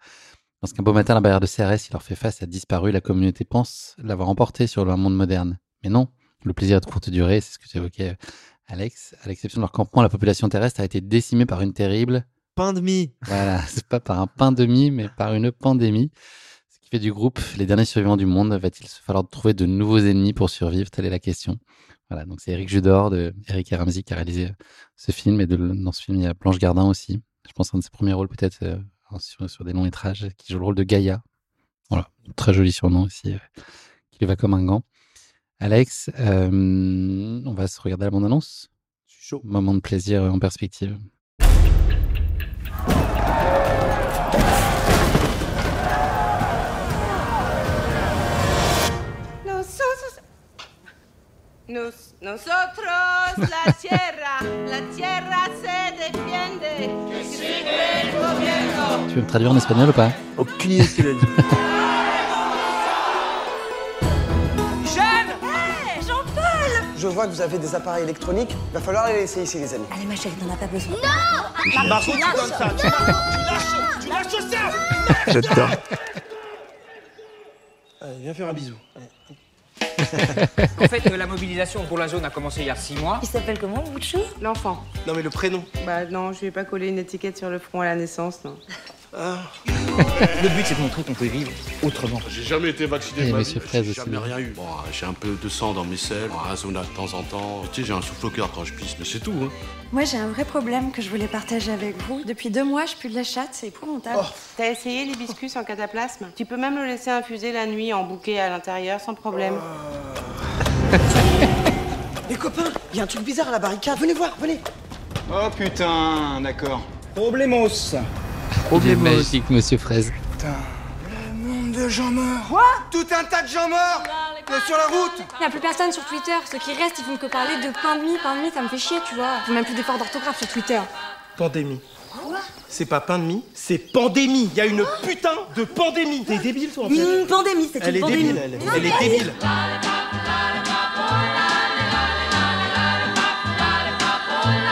Lorsqu'un beau matin, la barrière de CRS, il leur fait face, a disparu, la communauté pense l'avoir emporté sur le monde moderne. Mais non, le plaisir est de courte durée, c'est ce que tu évoquais, Alex. À l'exception de leur campement, la population terrestre a été décimée par une terrible, Pain de mie. voilà, c'est pas par un pain demi, mais par une pandémie. Ce qui fait du groupe les derniers survivants du monde. Va-t-il se falloir trouver de nouveaux ennemis pour survivre? Telle est la question. Voilà, donc c'est Eric Judor de Eric et Ramsey qui a réalisé ce film. Et de, dans ce film, il y a Blanche Gardin aussi. Je pense un de ses premiers rôles peut-être euh, sur, sur des longs métrages, qui joue le rôle de Gaïa. Voilà, très joli surnom aussi, euh, qui lui va comme un gant. Alex, euh, on va se regarder la bande-annonce. Je suis chaud. Moment de plaisir en perspective. Nos- nosotros, la tierra, la tierra se defiende. Que sigue el gobierno. Tu veux me traduire en espagnol ou pas? Aucune idée de ce qu'il a dit. Jeanne Jean-Paul Je vois que vous avez des appareils électroniques, va falloir les laisser ici, les amis. Allez, ma chérie, t'en as pas besoin. Margot, tu donnes ça, tu lâches, tu lâches ça J'adore. Allez, viens faire un bisou. En fait, euh, la mobilisation pour la zone a commencé il y a six mois. Il s'appelle comment, bout de chou L'enfant. Non, mais le prénom. Bah non, je lui ai pas collé une étiquette sur le front à la naissance, non. Le but, c'est de montrer qu'on peut vivre autrement. J'ai jamais été vacciné vie, Fraise j'ai aussi. jamais rien eu. Bon, j'ai un peu de sang dans mes selles, un zona de temps en temps. Tu sais, j'ai un souffle au cœur quand je pisse, mais c'est tout. Hein. Moi, j'ai un vrai problème que je voulais partager avec vous. Depuis deux mois, je pue de la chatte, c'est épouvantable. T'as essayé l'hibiscus en cataplasme? Tu peux même le laisser infuser la nuit en bouquet à l'intérieur sans problème. Les copains, il y a un truc bizarre à la barricade. Venez voir, venez. Oh putain, d'accord. Problemos. Il est magique, Monsieur Fraise. Nombre de gens morts. Quoi Tout un tas de gens morts euh, sur la route. Il n'y a plus personne sur Twitter. Ceux qui restent, ils font que parler de pain de mie. Pain de mie, ça me fait chier, tu vois. Ils font même plus d'efforts d'orthographe sur Twitter. Pandémie. C'est pas pain de mie, c'est pandémie. Il y a une putain de pandémie. T'es débile, toi, en fait. Une pandémie, c'est Elle une est pandémie. débile, elle. Elle est débile.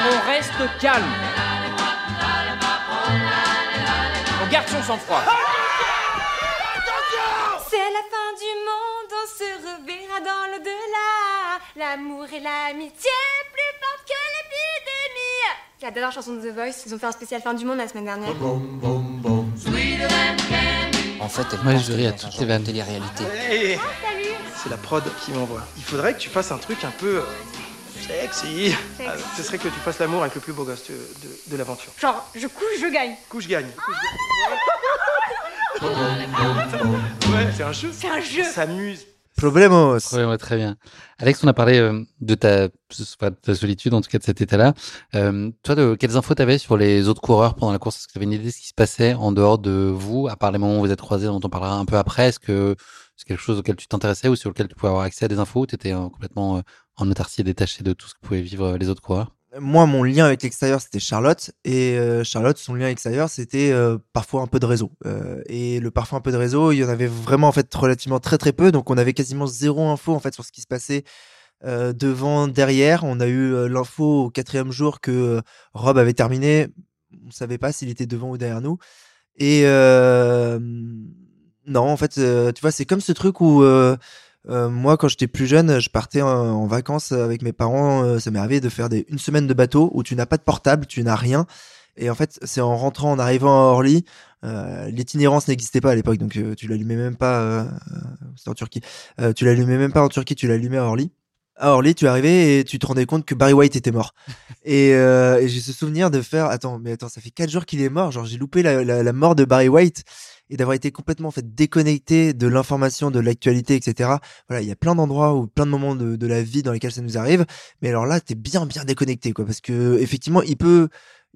On reste calme. Garde son sang-froid. C'est la fin du monde, on se reverra dans l'au-delà. L'amour et l'amitié plus fortes que l'épidémie. La dernière chanson de The Voice. Ils ont fait un spécial fin du monde la semaine dernière. En fait, elle Moi, pense je ris à toutes les de vannes. télé-réalité. Hey, C'est la prod qui m'envoie. Il faudrait que tu fasses un truc un peu euh, sexy. Sexy. Euh, ce serait que tu fasses l'amour avec le plus beau gosse de, de- de l'aventure. Genre, je couche, je gagne. Coup, je gagne. Gagne. Ouais, c'est un jeu. C'est un jeu. S'amuse. Problemos. Ouais, très bien. Alex, on a parlé euh, de ta, de ta solitude, en tout cas de cet état-là. Euh, toi, de, quelles infos t'avais sur les autres coureurs pendant la course? Est-ce que tu avais une idée de ce qui se passait en dehors de vous, à part les moments où vous êtes croisés, dont on parlera un peu après? Est-ce que c'est quelque chose auquel tu t'intéressais ou sur lequel tu pouvais avoir accès à des infos ou tu étais complètement euh, en autarcie et détaché de tout ce que pouvaient vivre euh, les autres coureurs Moi, mon lien avec l'extérieur, c'était Charlotte. Et euh, Charlotte, son lien avec l'extérieur, c'était euh, parfois un peu de réseau. Et le parfois un peu de réseau, il y en avait vraiment en fait relativement très très peu. Donc on avait quasiment zéro info en fait sur ce qui se passait devant, derrière. On a eu l'info au quatrième jour que Rob avait terminé. On savait pas s'il était devant ou derrière nous. Et non, en fait, tu vois, c'est comme ce truc où euh, moi, quand j'étais plus jeune, je partais en, en vacances avec mes parents. euh, ça m'est arrivé de faire des, une semaine de bateau où tu n'as pas de portable, tu n'as rien. Et en fait, c'est en rentrant, en arrivant à Orly, euh, l'itinérance n'existait pas à l'époque, donc euh, tu l'allumais même pas. C'était en Turquie. Tu l'allumais même pas en Turquie, tu l'allumais à Orly. À Orly, tu arrivais et tu te rendais compte que Barry White était mort. et euh, et j'ai ce souvenir de faire, attends, mais attends, ça fait quatre jours qu'il est mort. Genre, j'ai loupé la, la, la mort de Barry White et d'avoir été complètement en fait déconnecté de l'information, de l'actualité, etc. Voilà, il y a plein d'endroits ou plein de moments de, la vie dans lesquels ça nous arrive. Mais alors là, t'es bien bien déconnecté, quoi, parce que effectivement, il peut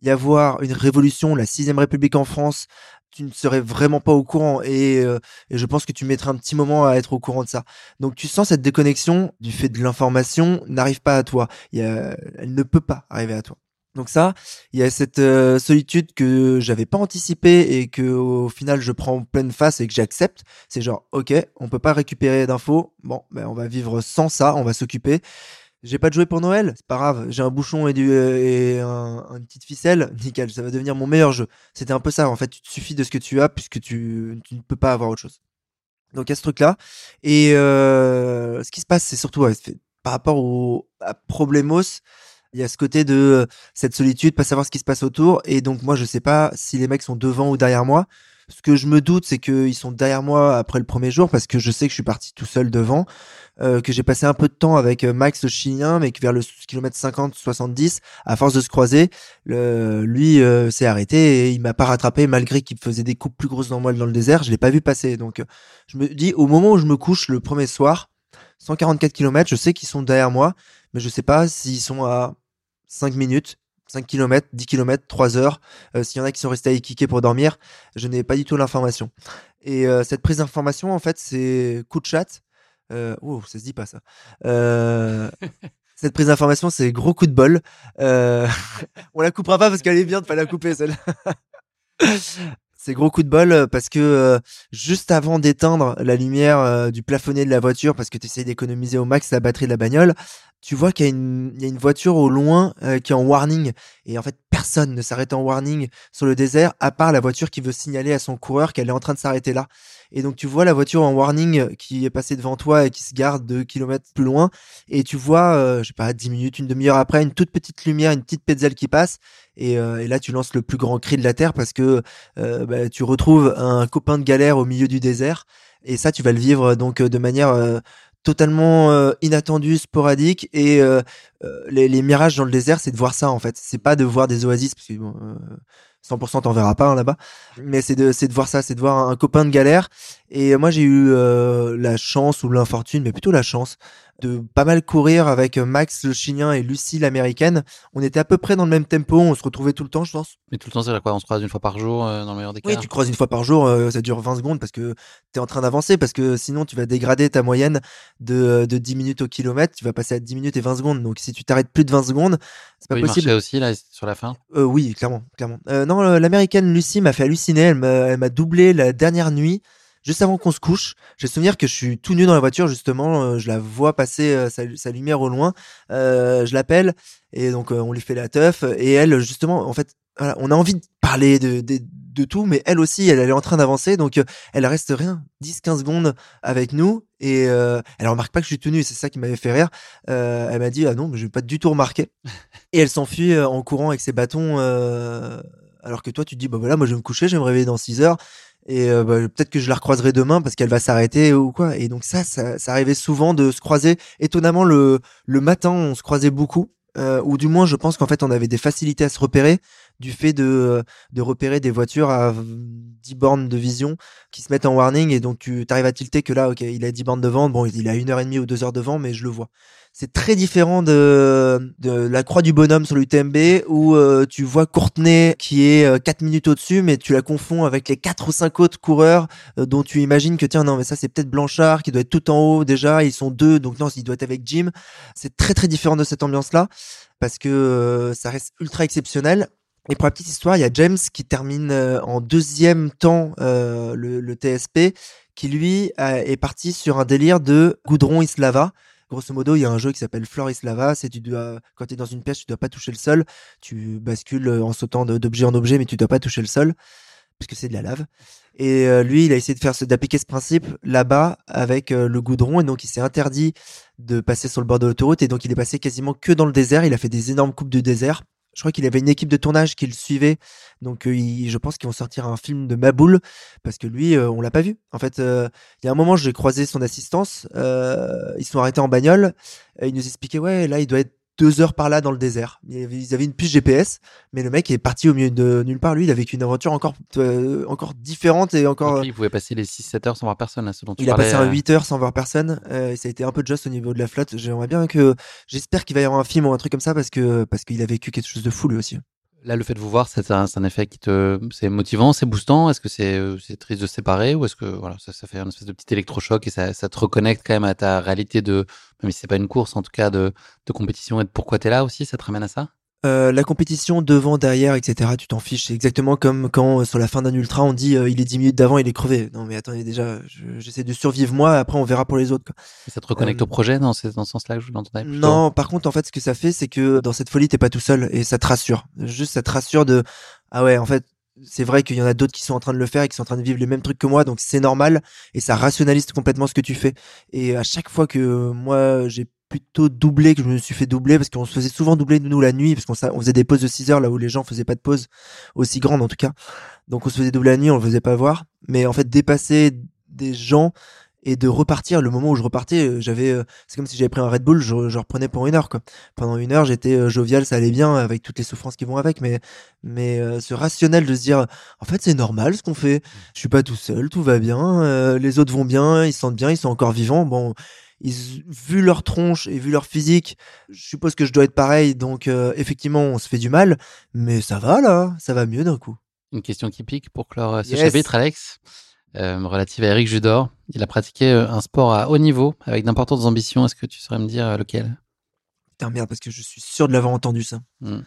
y avoir une révolution, la sixième République en France. Tu ne serais vraiment pas au courant et, euh, je pense que tu mettrais un petit moment à être au courant de ça. Donc tu sens cette déconnexion du fait de l'information n'arrive pas à toi. Elle ne peut pas arriver à toi. Donc ça, il y a cette euh, solitude que j'avais pas anticipée et que au final je prends en pleine face et que j'accepte. C'est genre ok, on peut pas récupérer d'infos. Bon, ben on va vivre sans ça, on va s'occuper. J'ai pas de jouet pour Noël, c'est pas grave. J'ai un bouchon et, un, une petite ficelle, nickel. Ça va devenir mon meilleur jeu. C'était un peu ça. En fait, tu te suffis de ce que tu as puisque tu, tu ne peux pas avoir autre chose. Donc il y a ce truc-là. Et euh, ce qui se passe, c'est surtout par rapport au à Problemos. Il y a ce côté de cette solitude, pas savoir ce qui se passe autour. Et donc moi, je sais pas si les mecs sont devant ou derrière moi. Ce que je me doute, c'est qu'ils sont derrière moi après le premier jour parce que je sais que je suis parti tout seul devant, euh, que j'ai passé un peu de temps avec euh, Max le chilien, mais que vers le kilomètre 50-70, à force de se croiser, lui euh, s'est arrêté et il m'a pas rattrapé malgré qu'il faisait des coupes plus grosses dans moi dans le désert. Je l'ai pas vu passer. Donc euh, je me dis au moment où je me couche le premier soir, 144 km, je sais qu'ils sont derrière moi, mais je sais pas s'ils sont à 5 minutes, 5 km, 10 km, 3 heures. Euh, S'il y en a qui sont restés à pour dormir, je n'ai pas du tout l'information. Et euh, cette prise d'information, en fait, c'est coup de chat. Euh, oh, ça se dit pas ça. Euh, cette prise d'information, c'est gros coup de bol. On la coupera pas parce qu'elle est bien de pas la couper celle-là. C'est gros coup de bol parce que juste avant d'éteindre la lumière du plafonnier de la voiture parce que tu essayes d'économiser au max la batterie de la bagnole, tu vois qu'il y, a une- voiture au loin euh, qui est en warning. Et en fait, personne ne s'arrête en warning sur le désert, à part la voiture qui veut signaler à son coureur qu'elle est en train de s'arrêter là. Et donc, tu vois la voiture en warning qui est passée devant toi et qui se garde deux kilomètres plus loin. Et tu vois, euh, je sais pas, 10 minutes, une demi-heure après, une toute petite lumière, une petite pétzelle qui passe. Et, euh, là, tu lances le plus grand cri de la terre parce que euh, bah, tu retrouves un copain de galère au milieu du désert. Et ça, tu vas le vivre donc euh, de manière euh, totalement euh, inattendue, sporadique. Et euh, euh, les, les mirages dans le désert, c'est de voir ça en fait. C'est pas de voir des oasis parce que bon, euh, 100% t'en verras pas hein, là-bas. Mais c'est de, c'est de voir ça, c'est de voir un, copain de galère. Et moi, j'ai eu euh, la chance ou l'infortune, mais plutôt la chance de pas mal courir avec Max le chilien et Lucie l'américaine. On était à peu près dans le même tempo, on se retrouvait tout le temps, je pense. Mais tout le temps, c'est quoi On se croise une fois par jour, euh, dans le meilleur des cas Oui, tu croises une fois par jour, euh, ça dure 20 secondes parce que tu es en train d'avancer, parce que sinon tu vas dégrader ta moyenne de, de 10 minutes au kilomètre, tu vas passer à 10 minutes et 20 secondes. Donc si tu t'arrêtes plus de 20 secondes, c'est pas Oui, possible. aussi, là, sur la fin Euh, oui, clairement, clairement. Euh, non, euh, l'américaine Lucie m'a fait halluciner. Elle m'a doublé la dernière nuit, juste avant qu'on se couche. J'ai souvenir que je suis tout nu dans la voiture, justement. euh, je la vois passer euh, sa, sa lumière au loin. Euh, je l'appelle et donc on lui fait la teuf. Et elle, justement, en fait, voilà, on a envie de parler de, de, de tout, mais elle aussi, elle, elle est en train d'avancer. Donc elle reste rien, 10-15 secondes avec nous. Et elle remarque pas que je suis tout nu, c'est ça qui m'avait fait rire. Elle m'a dit ah non, mais je vais pas du tout remarquer. Et elle s'enfuit en courant avec ses bâtons. alors que toi, tu te dis bah voilà, moi je vais me coucher, je vais me réveiller dans 6 heures. Et euh, bah, peut-être que je la recroiserai demain parce qu'elle va s'arrêter ou quoi. Et donc ça, ça, ça arrivait souvent de se croiser. Étonnamment, le, le matin, on se croisait beaucoup. Euh, ou du moins, je pense qu'en fait, on avait des facilités à se repérer du fait de, de repérer des voitures à 10 bornes de vision qui se mettent en warning et donc tu arrives à tilter que là, ok, il a 10 bornes de vent, bon, il a une heure et demie ou deux heures de vent, mais je le vois. C'est très différent de, la croix du bonhomme sur l'UTMB où euh, tu vois Courtenay qui est euh, 4 minutes au-dessus, mais tu la confonds avec les quatre ou cinq autres coureurs euh, dont tu imagines que tiens, non, mais ça c'est peut-être Blanchard qui doit être tout en haut déjà, ils sont deux, donc non, il doit être avec Jim. C'est très très différent de cette ambiance-là parce que euh, ça reste ultra exceptionnel. Et pour la petite histoire, il y a James qui termine euh, en deuxième temps euh, le, TSP, qui lui est parti sur un délire de goudron Islava. Grosso modo, il y a un jeu qui s'appelle Flore Islava. C'est tu dois, quand tu es dans une pièce, tu dois pas toucher le sol. Tu bascules euh, en sautant d'objet en objet, mais tu dois pas toucher le sol puisque c'est de la lave. Et euh, lui, il a essayé de faire d'appliquer ce principe là-bas avec euh, le goudron, et donc il s'est interdit de passer sur le bord de l'autoroute, et donc il est passé quasiment que dans le désert. Il a fait des énormes coupes de désert. Je crois qu'il avait une équipe de tournage qui le suivait, donc euh, je pense qu'ils vont sortir un film de Maboul parce que lui, euh, on l'a pas vu. En fait, euh, il y a un moment, j'ai croisé son assistance. ils sont arrêtés en bagnole. Et il nous expliquait ouais, là, il doit être deux heures par là dans le désert. Ils avaient une puce GPS, mais le mec est parti au milieu de nulle part. Lui, il a vécu une aventure encore, euh, encore différente et encore. Donc, lui, il pouvait passer les 6-7 heures sans voir personne, là, ce dont tu Il a passé un euh, 8 heures sans voir personne. Euh, et ça a été un peu juste au niveau de la flotte. J'aimerais bien que, j'espère qu'il va y avoir un film ou un truc comme ça parce que, parce qu'il a vécu quelque chose de fou lui aussi. Là, le fait de vous voir, c'est un, effet qui te, c'est motivant, c'est boostant? Est-ce que c'est, euh, triste de se séparer ou est-ce que voilà, ça, fait un espèce de petit électrochoc et ça, te reconnecte quand même à ta réalité de, même si c'est pas une course, en tout cas de, de compétition et de pourquoi t'es là aussi, ça te ramène à ça? Euh, la compétition devant, derrière, etc. Tu t'en fiches. C'est exactement comme quand euh, sur la fin d'un ultra, on dit euh, il est 10 minutes d'avant, il est crevé. Non mais attendez déjà, je- j'essaie de survivre moi. Après on verra pour les autres. Quoi. Et ça te reconnecte au projet dans, ce- dans ce sens-là que je l'entendais Non, par contre, en fait, ce que ça fait, c'est que dans cette folie, t'es pas tout seul et ça te rassure. Juste, ça te rassure de ah ouais, en fait, c'est vrai qu'il y en a d'autres qui sont en train de le faire et qui sont en train de vivre les mêmes trucs que moi, donc c'est normal et ça rationalise complètement ce que tu fais. Et à chaque fois que moi j'ai plutôt doublé, que je me suis fait doubler, parce qu'on se faisait souvent doubler nous la nuit, parce qu'on sa- on faisait des pauses de 6 heures là où les gens faisaient pas de pause aussi grande en tout cas. Donc on se faisait doubler la nuit, on le faisait pas voir. Mais en fait, dépasser des gens et de repartir, le moment où je repartais, euh, j'avais, euh, c'est comme si j'avais pris un Red Bull, je, reprenais pour une heure quoi. Pendant une heure, j'étais euh, jovial, ça allait bien avec toutes les souffrances qui vont avec, mais mais ce rationnel de se dire, en fait c'est normal ce qu'on fait. Je suis pas tout seul, tout va bien, les autres vont bien, ils se sentent bien, ils sont encore vivants. Bon, ils, vu leur tronche et vu leur physique, je suppose que je dois être pareil. Donc euh, effectivement, on se fait du mal, mais ça va là, ça va mieux d'un coup. Une question qui pique pour clore euh, ce Yes. chapitre, Alex, euh, relative à Eric Judor. Il a pratiqué un sport à haut niveau avec d'importantes ambitions. Est-ce que tu saurais me dire lequel? Putain merde, parce que je suis sûr de l'avoir entendu ça. Hmm.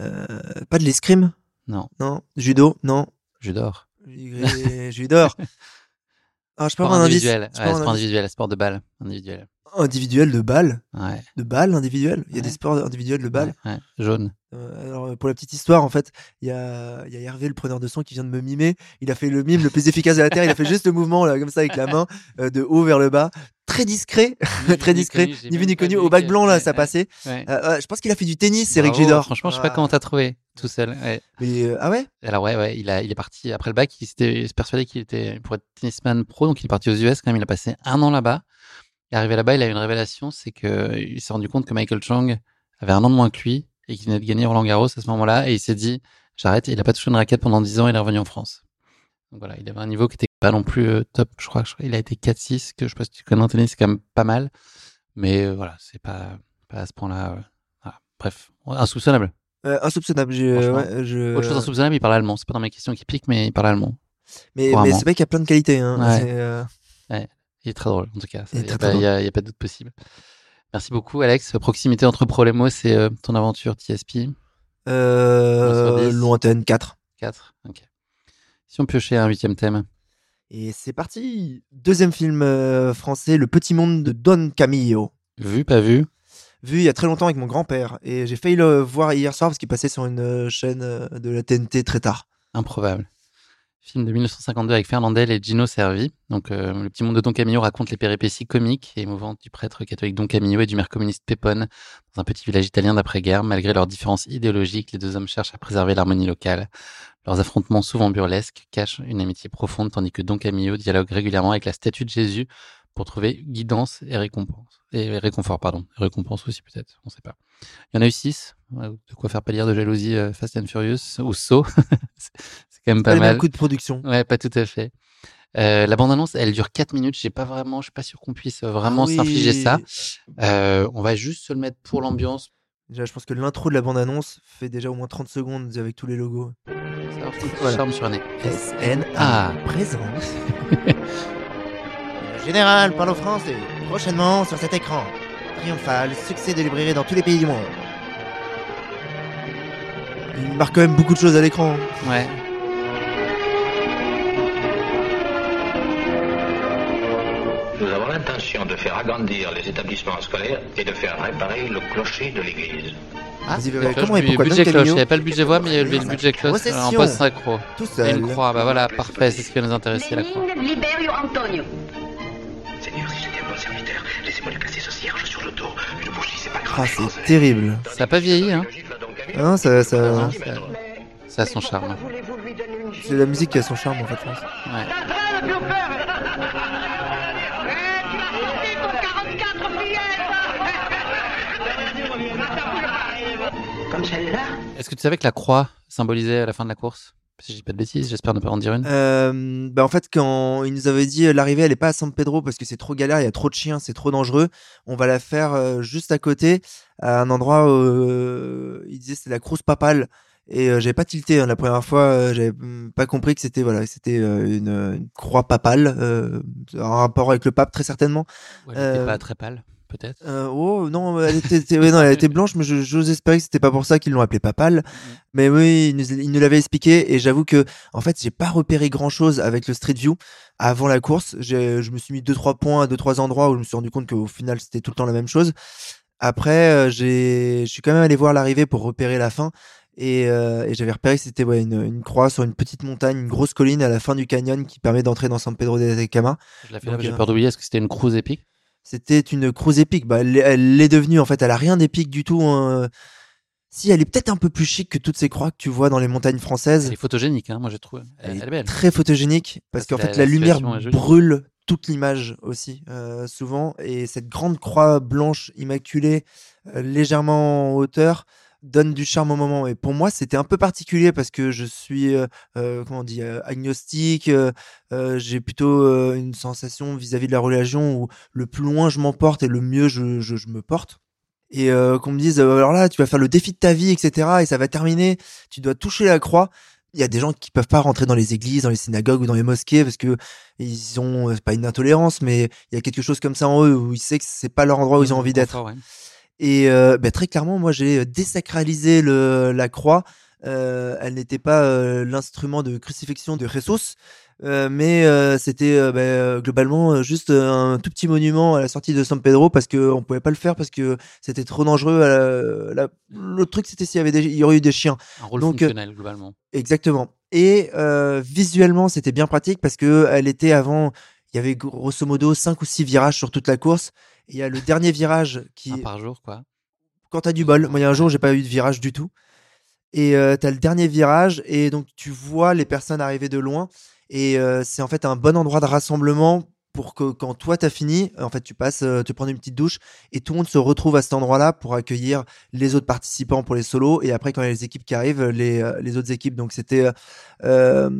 Euh, pas de l'escrime? Non. Non. Judo? Non. Judor. Judo. Ah, je peux Sport avoir un indice. individuel. Ouais, sport individuel, sport de balle individuel. individuels de. Ouais. De balles individuelles. Il y a Ouais. des sports individuels de. Ouais, jaune. Euh, alors, pour la petite histoire, en fait, il y a, y a Hervé, le preneur de son, qui vient de me mimer. Il a fait le mime le plus efficace de la Terre. Il a fait juste le mouvement, là, comme ça, avec la main, euh, de haut vers le bas. Très discret, très discret, ni vu ni connu. Au bac blanc, là, ouais, ça passait. Ouais. Euh, euh, je pense qu'il a fait du tennis, c'est Eric Bravo, Gidor. Franchement, je sais pas comment t'as trouvé tout seul. Ouais. Mais, euh, ah ouais? Alors ouais, ouais, il a, il est parti après le bac. Il s'était persuadé qu'il était pour être tennisman pro, donc il est parti aux US quand même. Il a passé un an là-bas. Et arrivé là-bas, il a eu une révélation, c'est que il s'est rendu compte que Michael Chang avait un an de moins que lui et qu'il venait de gagner Roland Garros à ce moment-là. Et il s'est dit, j'arrête. Il a pas touché une raquette pendant 10 ans. Il est revenu en France. Donc voilà, il avait un niveau qui était pas non plus euh, top. Je crois, je crois qu'il a été 4-6, que je sais pas si tu connais tennis, c'est quand même pas mal. Mais euh, voilà, c'est pas, pas à ce point-là. euh, voilà. Bref, insoupçonnable. Insoupçonnable. Franchement. ouais, je... Autre chose insoupçonnable, il parle allemand. C'est pas dans mes questions qui piquent, mais il parle allemand. Mais, mais c'est vrai qu'il y a plein de qualités. Hein. Ouais. C'est, Ouais, il est très drôle, en tout cas. Il Il n'y a pas de doute possible. Merci beaucoup, Alex. Proximité entre Problemos et euh, ton aventure TSP. euh, lointaine 4. 4. Ok. Si on piochait un huitième thème. Et c'est parti. Deuxième film euh, français, Le Petit Monde de Don Camillo. Vu, pas vu? Vu il y a très longtemps avec mon grand-père. Et j'ai failli le voir hier soir parce qu'il passait sur une euh, chaîne de la TNT très tard. Improbable. Film de 1952 avec Fernandel et Gino Servi. Donc, euh, le petit monde de Don Camillo raconte les péripéties comiques et émouvantes du prêtre catholique Don Camillo et du maire communiste Pepone dans un petit village italien d'après-guerre. Malgré leurs différences idéologiques, les deux hommes cherchent à préserver l'harmonie locale. Leurs affrontements souvent burlesques cachent une amitié profonde tandis que Don Camillo dialogue régulièrement avec la statue de Jésus pour trouver guidance et récompense. Et réconfort, pardon. Et récompense aussi peut-être, on sait pas. Il y en a eu six. De quoi faire pâlir de jalousie euh, Fast and Furious ou Saw. c'est c'est quand même pas mal. coup de production. Ouais, pas tout à fait. Euh, la bande-annonce, elle dure 4 minutes. J'ai pas vraiment, je suis pas sûr qu'on puisse vraiment Ah oui. s'infliger ça. Euh, on va juste se le mettre pour l'ambiance. Déjà, je pense que l'intro de la bande-annonce fait déjà au moins 30 secondes avec tous les logos. Ça Voilà. charme sur un. SNA Ah. présence. Général parle au français. Prochainement sur cet écran. Triomphal, succès de librairie dans tous les pays du monde. Il marque quand même beaucoup de choses à l'écran. Ouais. Nous avons l'intention de faire agrandir les établissements scolaires et de faire réparer le clocher de l'église. Vas-y, Cloche, comment et pourquoi budget cloche. Il n'y avait pas le budget voix, mais il y avait le budget cloche euh, en post synchro. Tout Et seul. une croix. Bah voilà, parfait. C'est ce qui va nous intéresser, la croix. Liberio Antonio. Seigneur, si j'étais un bon serviteur, laissez-moi lui placer ce cierge sur le dos. Une bougie, c'est pas Ah, grave. c'est terrible. Ça n'a pas vieilli, hein. Hein, ça, ça, Non, ça, ça a son charme. c'est la musique qui a son charme en fait. je pense. Ouais. Comme celle-là Est-ce que tu savais que la croix symbolisait à la fin de la course? Si je dis pas de bêtises, j'espère ne pas en dire une. Euh, bah en fait, quand il nous avait dit euh, l'arrivée, elle est pas à San Pedro parce que c'est trop galère, il y a trop de chiens, c'est trop dangereux. On va la faire euh, juste à côté, à un endroit où euh, il disait c'est la Cruz Papale. Et j'avais pas tilté hein, la première fois, j'avais mm, pas compris que c'était voilà, c'était une, une croix papale, euh, en rapport avec le pape très certainement. Ouais, Euh, pas très pâle, peut-être. euh, oh non, elle était, était- ouais, non, elle était blanche, mais j'ose espérer que c'était pas pour ça qu'ils l'ont appelée papale. Mais oui, il nous, il nous l'avait expliqué et j'avoue que en fait, j'ai pas repéré grand chose avec le Street View avant la course. Je me suis mis deux trois points à deux trois endroits où je me suis rendu compte qu'au final c'était tout le temps la même chose. Après, euh, j'ai, je suis quand même allé voir l'arrivée pour repérer la fin. Et, euh, et j'avais repéré que c'était ouais, une, une croix sur une petite montagne, une grosse colline à la fin du canyon qui permet d'entrer dans San Pedro de Atacama. Je l'ai fait Donc, là, j'ai euh, peur d'oublier. Est-ce que c'était une cruise épique? C'était une cruise épique. Bah, elle, l'est- l'est devenue en fait. Elle a rien d'épique du tout. hein. Si elle est peut-être un peu plus chic que toutes ces croix que tu vois dans les montagnes françaises. Elle est photogénique, hein, moi j'ai trouvé. Elle, elle est belle. Très photogénique parce qu'en que fait la- lumière est brûle toute l'image aussi euh, souvent et cette grande croix blanche immaculée euh, légèrement en hauteur donne du charme au moment et pour moi c'était un peu particulier parce que je suis euh, euh, comment on dit euh, agnostique euh, j'ai plutôt une sensation vis-à-vis de la religion où le plus loin je m'emporte et le mieux je, je, je me porte et qu'on me dise alors là tu vas faire le défi de ta vie etc et ça va terminer tu dois toucher la croix il y a des gens qui peuvent pas rentrer dans les églises, dans les synagogues ou dans les mosquées parce que ils ont pas une intolérance, mais il y a quelque chose comme ça en eux où ils savent que c'est pas leur endroit où ils ont envie d'être. Ouais. Et euh, bah, très clairement, moi j'ai désacralisé le, la croix Euh, elle n'était pas euh, l'instrument de crucifixion de Jesus, euh, mais euh, c'était euh, bah, euh, globalement euh, juste euh, un tout petit monument à la sortie de San Pedro parce que on pouvait pas le faire parce que c'était trop dangereux. à la- la- L'autre truc, c'était s'il y avait des... il y aurait eu des chiens. Un rôle Donc, euh, fonctionnel, globalement. Exactement. Et euh, visuellement, c'était bien pratique parce que elle était avant. Il y avait grosso modo 5 ou 6 virages sur toute la course. Et il y a le dernier virage qui. Un par jour, quoi. Quand t'as du bol. Moi, il y a un jour, j'ai pas eu de virage du tout. Et euh, t'as le dernier virage et donc tu vois les personnes arriver de loin. Et euh, c'est en fait un bon endroit de rassemblement pour que quand toi t'as fini, en fait tu passes, euh, te prendre une petite douche et tout le monde se retrouve à cet endroit-là pour accueillir les autres participants pour les solos. Et après quand il y a les équipes qui arrivent, les, euh, les autres équipes. Donc c'était euh, euh,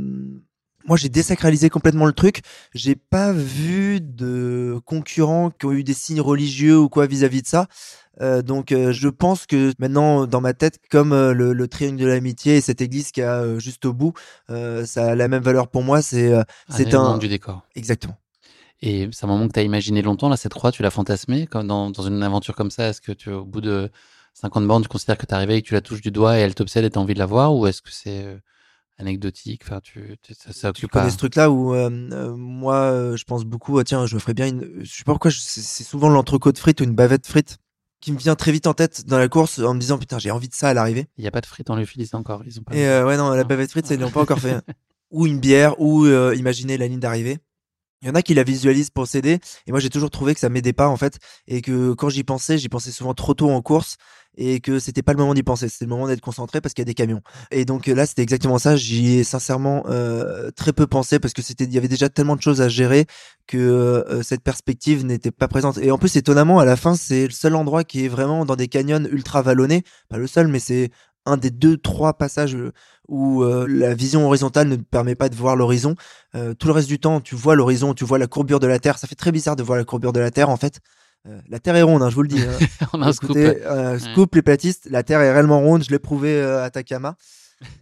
moi, j'ai désacralisé complètement le truc. J'ai pas vu de concurrents qui ont eu des signes religieux ou quoi vis-à-vis de ça. Euh, donc, euh, je pense que maintenant, dans ma tête, comme euh, le, le triangle de l'amitié et cette église qui a juste au bout, ça a la même valeur pour moi. C'est euh, c'est un du décor. Exactement. Et c'est un moment que tu as imaginé longtemps, là, cette croix, tu l'as fantasmé comme dans, dans une aventure comme ça? Est-ce que tu, au bout de 50 bornes, tu considères que tu arrivé et que tu la touches du doigt et elle t'obsède et tu as envie de la voir? Ou est-ce que c'est anecdotique enfin, tu, tu- ça, ça Tu pas connais ce truc-là où euh, euh, moi, euh, je pense beaucoup, ah, tiens, je me ferais bien une. Je sais pas pourquoi, c'est souvent l'entrecôte frite ou une bavette frite qui me vient très vite en tête dans la course en me disant putain, j'ai envie de ça à l'arrivée. Il n'y a pas de frites en Lyophilis encore. Ils ont pas Et euh, ouais, non, la bavette frite, ça, ils l'ont pas encore fait. Ou une bière, ou euh, imaginer la ligne d'arrivée. Il y en a qui la visualisent pour s'aider, et moi j'ai toujours trouvé que ça m'aidait pas en fait, et que quand j'y pensais, j'y pensais souvent trop tôt en course, et que c'était pas le moment d'y penser, c'était le moment d'être concentré parce qu'il y a des camions. Et donc euh, là, c'était exactement ça. J'y ai sincèrement euh, très peu pensé parce que c'était, il y avait déjà tellement de choses à gérer que euh, cette perspective n'était pas présente. Et en plus, étonnamment, à la fin, c'est le seul endroit qui est vraiment dans des canyons ultra vallonnés, pas le seul, mais c'est un des deux, trois passages euh, où euh, la vision horizontale ne permet pas de voir l'horizon. Euh, tout le reste du temps, tu vois l'horizon, tu vois la courbure de la Terre. Ça fait très bizarre de voir la courbure de la Terre, en fait. Euh, la Terre est ronde, hein, je vous le dis. hein. On a un scoop. Ouais. les platistes, la Terre est réellement ronde, je l'ai prouvé à Takama.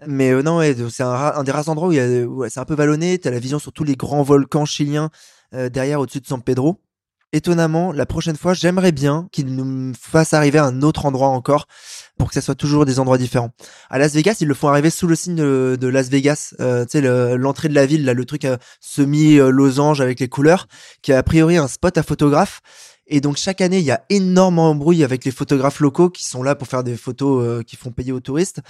Mais non, ouais, c'est un, des rares endroits où ouais, c'est un peu vallonné, tu as la vision sur tous les grands volcans chiliens derrière au-dessus de San Pedro. Étonnamment, la prochaine fois, j'aimerais bien qu'ils nous fassent arriver à un autre endroit encore pour que ça soit toujours des endroits différents. À Las Vegas, ils le font arriver sous le signe de, Las Vegas, euh, tu sais, le- l'entrée de la ville, là, le truc euh, semi-losange avec les couleurs, qui a a priori un spot à photographes. Et donc chaque année, il y a énormément embrouille avec les photographes locaux qui sont là pour faire des photos euh, qui font payer aux touristes.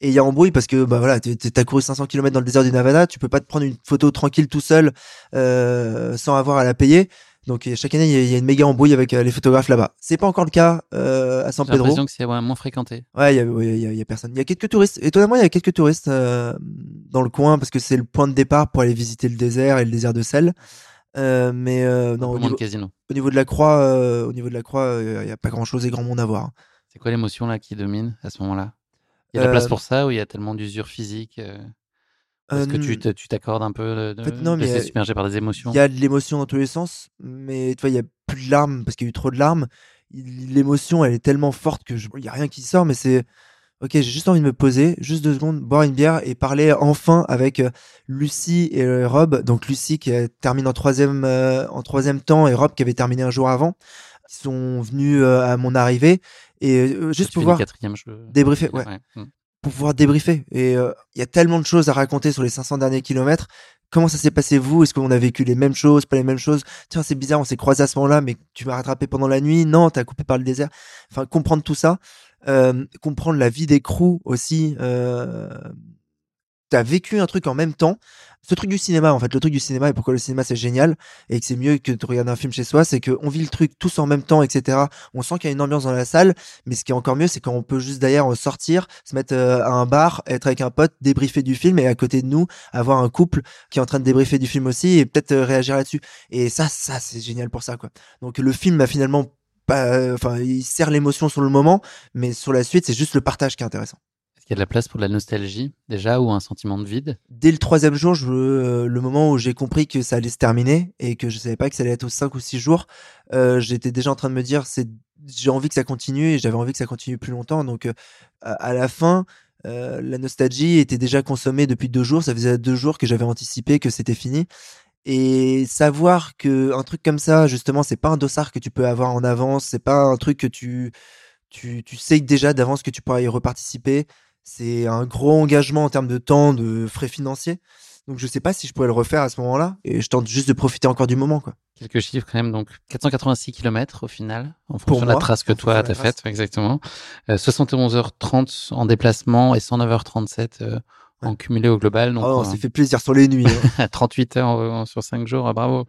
Et il y a embrouille parce que bah voilà, t'as couru 500 km dans le désert du Nevada, tu peux pas te prendre une photo tranquille tout seul sans avoir à la payer. Donc chaque année, il y a- une méga embrouille avec euh, les photographes là-bas. C'est pas encore le cas euh, à San J'ai Pedro. l'impression que c'est ouais, moins fréquenté. Ouais, il y a, ouais, il y, a, il y a personne. Il y a quelques touristes. Étonnamment, il y a quelques touristes euh, dans le coin parce que c'est le point de départ pour aller visiter le désert et le désert de sel. Euh, mais euh, non, au niveau, au niveau de la croix, euh, au niveau de la croix, euh, il y a pas grand-chose et grand monde à voir. C'est quoi l'émotion là qui domine à ce moment-là Il y a de la Euh, place pour ça ou il y a tellement d'usure physique Est-ce Euh, que tu t'accordes un peu de, En fait, non, de mais par des émotions? Il y a de l'émotion dans tous les sens, mais tu vois, il y a plus de larmes parce qu'il y a eu trop de larmes. L'émotion, elle est tellement forte que je... il y a rien qui sort, mais c'est ok. J'ai juste envie de me poser, juste deux secondes, boire une bière et parler enfin avec Lucie et Rob. Donc Lucie qui termine en troisième euh, en troisième temps et Rob qui avait terminé un jour avant. Ils sont venus euh, à mon arrivée et euh, juste finis pouvoir quatrième, je- débriefer. Ouais ouais. Pour pouvoir débriefer. Et euh, il y a tellement de choses à raconter sur les 500 derniers kilomètres. Comment ça s'est passé vous? Est-ce qu'on a vécu les mêmes choses, pas les mêmes choses? Tiens, c'est bizarre, on s'est croisés à ce moment-là, mais tu m'as rattrapé pendant la nuit? Non, t'as coupé par le désert. Enfin, comprendre tout ça, euh, comprendre la vie des crews aussi. Euh, t'as vécu un truc en même temps. Ce truc du cinéma, en fait, le truc du cinéma et pourquoi le cinéma c'est génial et que c'est mieux que de regarder un film chez soi, c'est qu'on vit le truc tous en même temps, etc. On sent qu'il y a une ambiance dans la salle, mais ce qui est encore mieux, c'est quand on peut juste d'ailleurs sortir, se mettre euh, à un bar, être avec un pote, débriefer du film et à côté de nous, avoir un couple qui est en train de débriefer du film aussi et peut-être euh, réagir là-dessus. Et ça, ça, c'est génial pour ça, quoi. Donc le film a finalement pas, enfin, il sert l'émotion sur le moment, mais sur la suite, c'est juste le partage qui est intéressant. Qu'il y a de la place pour la nostalgie déjà ou un sentiment de vide? Dès le troisième jour, euh, le moment où j'ai compris que ça allait se terminer et que je savais pas que ça allait être aux cinq ou six jours, euh, j'étais déjà en train de me dire j'ai envie que ça continue et j'avais envie que ça continue plus longtemps. Donc euh, à, la fin, la nostalgie était déjà consommée depuis deux jours. Ça faisait deux jours que j'avais anticipé que c'était fini. Et savoir que un truc comme ça, justement, c'est pas un dossard que tu peux avoir en avance, c'est pas un truc que tu, tu sais déjà d'avance que tu pourras y reparticiper. C'est un gros engagement en termes de temps, de frais financiers. Donc je sais pas si je pourrais le refaire à ce moment-là. Et je tente juste de profiter encore du moment, quoi. Quelques chiffres quand même, donc 486 km au final, en Pour fonction de la trace que toi t'as faite, exactement. Euh, 71h30 en déplacement et 109h37 euh, en cumulé au global. Donc, Ah, on euh, s'est fait plaisir sur les nuits. hein. à 38 heures euh, sur 5 jours, euh, bravo.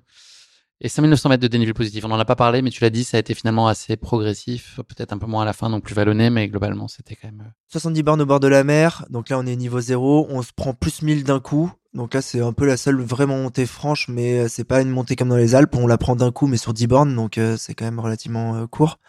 Et 5900 mètres de dénivelé positif, on n'en a pas parlé, mais tu l'as dit, ça a été finalement assez progressif, peut-être un peu moins à la fin, donc plus vallonné, mais globalement, c'était quand même... euh, 70 bornes au bord de la mer. Donc là, on est niveau 0. On se prend plus 1000 d'un coup. Donc là, c'est un peu la seule vraiment montée franche, mais euh, c'est pas une montée comme dans les Alpes. On la prend d'un coup, mais sur 10 bornes. Donc euh, c'est quand même relativement euh, court.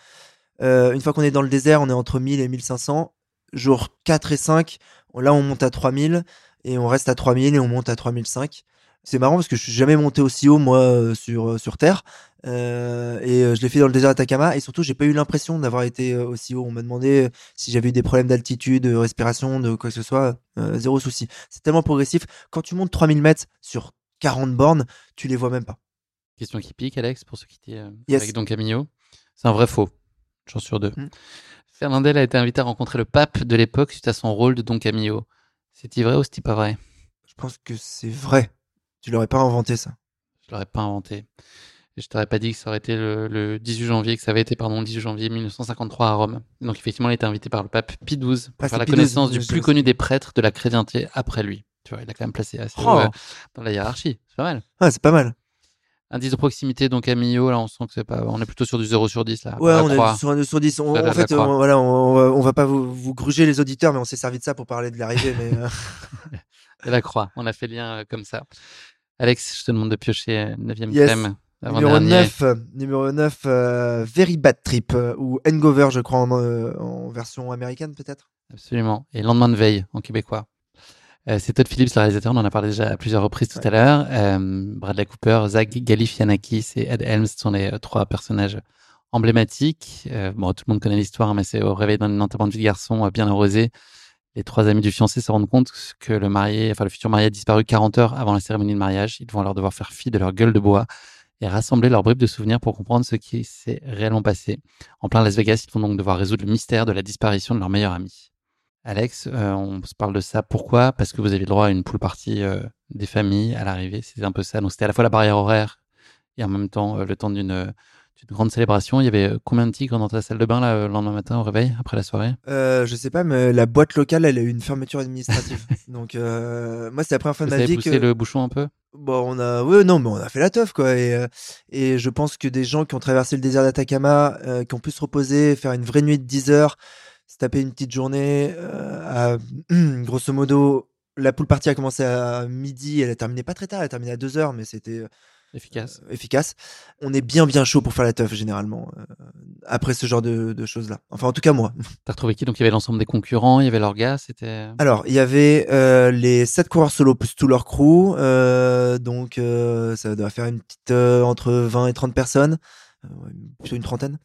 Euh, une fois qu'on est dans le désert, on est entre 1000 et 1500. Jour 4 et 5, on- là, on monte à 3000 et on reste à 3000 et on monte à 3005. C'est marrant parce que je suis jamais monté aussi haut, moi, euh, sur, euh, sur Terre. Euh, et je l'ai fait dans le désert d'Atacama. Et surtout, j'ai pas eu l'impression d'avoir été aussi haut. On m'a demandé si j'avais eu des problèmes d'altitude, de respiration, de quoi que ce soit. Euh, zéro souci. C'est tellement progressif. Quand tu montes 3000 mètres sur 40 bornes, tu les vois même pas. Question qui pique, Alex, pour ceux qui étaient Yes. avec Don Camillo. C'est un vrai faux, chance sur deux. Mm. Fernandel a été invité à rencontrer le pape de l'époque suite à son rôle de Don Camillo. C'est-il vrai ou c'est-il pas vrai? Je pense que c'est vrai. Tu l'aurais pas inventé, ça? Je l'aurais pas inventé. Je t'aurais pas dit que ça aurait été le, le 18 janvier, que ça avait été, pardon, le 18 janvier 1953 à Rome. Donc effectivement, il été invité par le pape Pie XII pour Ah, faire la Pie connaissance du plus connu des prêtres de la chrétienté après lui. Tu vois, il a quand même placé assez Oh. euh, dans la hiérarchie. C'est pas mal. Ouais, c'est pas mal. Indice de proximité, donc Camillo, là, on sent que c'est pas, on est plutôt sur du 0 sur 10, là. Ouais, on croix. est sur un 2 sur 10. On- en fait, on, voilà, on, on va- pas vous, vous gruger les auditeurs, mais on s'est servi de ça pour parler de l'arrivée. mais euh, la croix. On a fait le lien euh, comme ça. Alex, je te demande de piocher 9 Yes. thème. Numéro avant-dernier. 9, euh, numéro 9 euh, Very Bad Trip, euh, ou Hangover, je crois, en, euh, en version américaine, peut-être. Absolument. Et lendemain de veille en québécois. C'est Todd Phillips, le réalisateur. On en a parlé déjà à plusieurs reprises tout à l'heure. Bradley Cooper, Zach Galifianakis et Ed Helms sont les trois personnages emblématiques. Bon, tout le monde connaît l'histoire, mais c'est au réveil d'un enterrement de vie de garçon bien arrosé. Les trois amis du fiancé se rendent compte que le marié, enfin le futur marié a disparu 40 heures avant la cérémonie de mariage. Ils vont alors devoir faire fi de leur gueule de bois et rassembler leurs bribes de souvenirs pour comprendre ce qui s'est réellement passé. En plein Las Vegas, ils vont donc devoir résoudre le mystère de la disparition de leur meilleur ami. Alex, euh, on se parle de ça. Pourquoi? Parce que vous avez le droit à une pool party euh, des familles à l'arrivée. C'était un peu ça. Donc c'était à la fois la barrière horaire et en même temps euh, le temps d'une d'une grande célébration. Il y avait euh, combien de tigres dans ta salle de bain là, euh, le lendemain matin au réveil, après la soirée? Euh, je sais pas, mais la boîte locale, elle a eu une fermeture administrative. Donc, euh, moi, c'est la première fois de ma vie poussé que. le bouchon un peu? Bon, on a, ouais, non, mais on a fait la teuf, quoi. Et, et je pense que des gens qui ont traversé le désert d'Atacama, euh, qui ont pu se reposer, faire une vraie nuit de 10 heures, se taper une petite journée, à, grosso modo, la poule partie a commencé à midi, elle a terminé pas très tard, elle a terminé à 2 heures, mais c'était euh, Efficace. efficace. On est bien, bien chaud pour faire la teuf, généralement, euh, après ce genre de, de choses-là. Enfin, en tout cas, moi. T'as retrouvé qui? Donc il y avait l'ensemble des concurrents, il y avait leur gars, c'était. Alors, il y avait euh, les 7 coureurs solo plus tout leur crew. euh, donc, euh, ça doit faire une petite euh, entre 20 et 30 personnes. Plutôt une trentaine.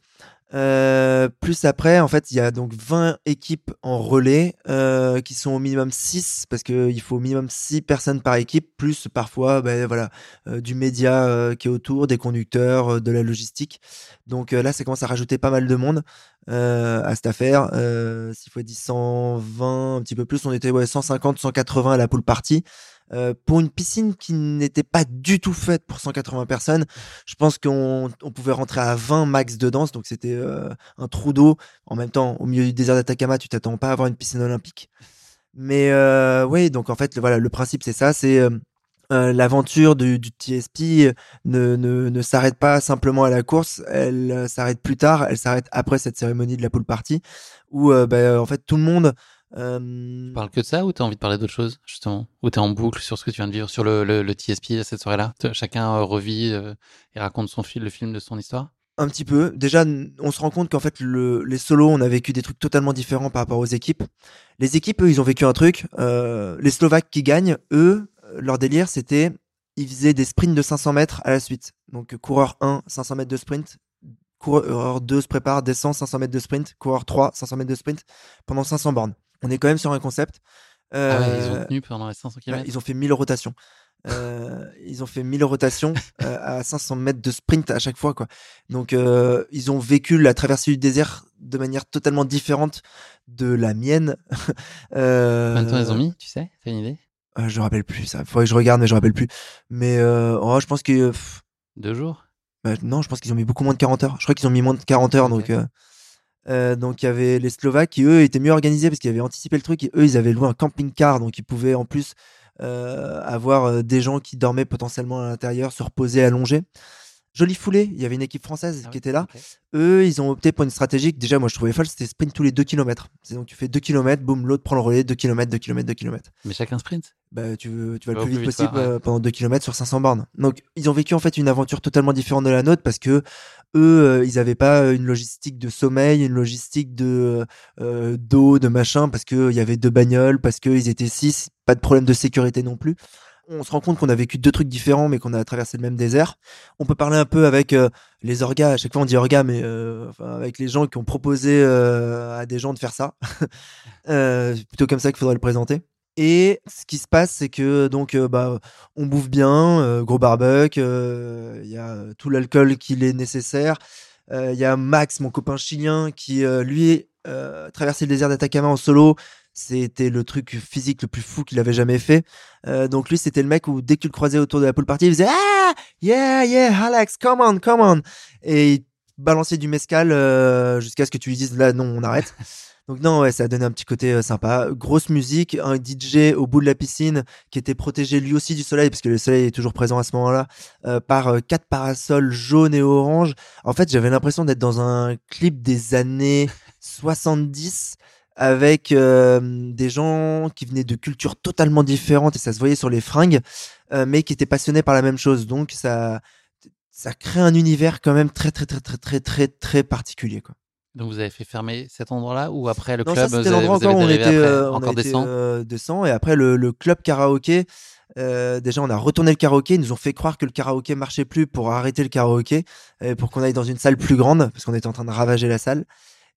Euh, plus après, en fait, il y a donc 20 équipes en relais euh, qui sont au minimum 6 parce qu'il faut au minimum 6 personnes par équipe, plus parfois ben, voilà, euh, du média euh, qui est autour, des conducteurs, euh, de la logistique. Donc euh, là, ça commence à rajouter pas mal de monde à cette affaire. Euh, S'il faut dire 120, un petit peu plus, on était ouais, 150, 180 à la pool party. Euh, pour une piscine qui n'était pas du tout faite pour 180 personnes, je pense qu'on on pouvait rentrer à 20 max de danse, donc c'était euh, un trou d'eau. En même temps, au milieu du désert d'Atacama, tu t'attends pas à avoir une piscine olympique. Mais euh, oui, donc en fait, le- voilà, le principe c'est ça, c'est l'aventure du, du TSP ne, ne, ne s'arrête pas simplement à la course, elle s'arrête plus tard, elle s'arrête après cette cérémonie de la pool party, où bah, en fait tout le monde euh, Tu parles que de ça ou t'as envie de parler d'autre chose, justement? Ou t'es en boucle sur ce que tu viens de vivre sur le, le, le TSP cette soirée-là? Chacun euh, revit euh, et raconte son fil, le film de son histoire? Un petit peu. Déjà, on se rend compte qu'en fait, le, les solos, on a vécu des trucs totalement différents par rapport aux équipes. Les équipes, eux, ils ont vécu un truc. euh, les Slovaques qui gagnent, eux, leur délire, c'était, ils faisaient des sprints de 500 mètres à la suite. Donc, coureur 1, 500 mètres de sprint. Coureur 2 se prépare, descend 500 mètres de sprint. Coureur 3, 500 mètres de sprint pendant 500 bornes. On est quand même sur un concept. Ah ouais, ils ont Euh, tenu pendant les 500 Ouais, km ils ont fait 1000 rotations. Euh, ils ont fait 1000 rotations euh, à 500 mètres de sprint à chaque fois. Quoi. Donc, euh, ils ont vécu la traversée du désert de manière totalement différente de la mienne. euh, Combien de temps ils ont mis, tu sais T'as une idée? Je me rappelle plus, ça. Faudrait que je regarde, mais je me rappelle plus. Mais oh, je pense que. Deux jours? bah, non, je pense qu'ils ont mis beaucoup moins de 40 heures. Je crois qu'ils ont mis moins de 40 heures. Donc, euh, donc il y avait les Slovaques qui, eux, étaient mieux organisés parce qu'ils avaient anticipé le truc. Et eux, ils avaient loué un camping-car. Donc, ils pouvaient en plus euh, avoir euh, des gens qui dormaient potentiellement à l'intérieur, se reposer allongés. Jolie foulée, il y avait une équipe française qui était là. Eux, ils ont opté pour une stratégie que déjà, moi, je trouvais folle, c'était sprint tous les 2 km. C'est donc tu fais 2 km, boum, l'autre prend le relais, 2 km, 2 km, 2 km. Mais chacun sprint Bah, tu, veux- tu vas le Ouais, plus vite possible ouais. euh, pendant 2 km sur 500 bornes. Donc, ils ont vécu en fait une aventure totalement différente de la nôtre parce que eux, euh, ils avaient pas une logistique de sommeil, une logistique de euh, d'eau, de machin, parce que il y avait deux bagnoles, parce qu'ils étaient six, pas de problème de sécurité non plus. On se rend compte qu'on a vécu deux trucs différents, mais qu'on a traversé le même désert. On peut parler un peu avec euh, les orgas. À chaque fois, on dit orgas, mais euh, avec les gens qui ont proposé euh, à des gens de faire ça. Plutôt comme ça qu'il faudrait le présenter. Et ce qui se passe, c'est que donc bah on bouffe bien, gros barbecue, il y a tout l'alcool qu'il est nécessaire. Il y a Max, mon copain chilien, qui lui traversait le désert d'Atacama en solo. C'était le truc physique le plus fou qu'il avait jamais fait. Euh, donc lui, c'était le mec où dès que tu le croisais autour de la pool party, il faisait ah yeah yeah Alex, come on, come on, et il balançait du mescal euh, jusqu'à ce que tu lui dises là non, on arrête. Donc non, ouais, ça a donné un petit côté euh, sympa. Grosse musique, un DJ au bout de la piscine qui était protégé lui aussi du soleil, parce que le soleil est toujours présent à ce moment-là, par quatre parasols jaunes et oranges. En fait, j'avais l'impression d'être dans un clip des années 70 avec euh, des gens qui venaient de cultures totalement différentes et ça se voyait sur les fringues, euh, mais qui étaient passionnés par la même chose. Donc ça, ça crée un univers quand même très très très très très très très particulier quoi. Donc vous avez fait fermer cet endroit-là ou après le Non, club ça, vous avez, vous avez on était, après? euh, on a Encore été, descend? euh, descend. Et après, le, le club karaoké, euh, déjà, on a retourné le karaoké. Ils nous ont fait croire que le karaoké marchait plus pour arrêter le karaoké, et pour qu'on aille dans une salle plus grande, parce qu'on était en train de ravager la salle.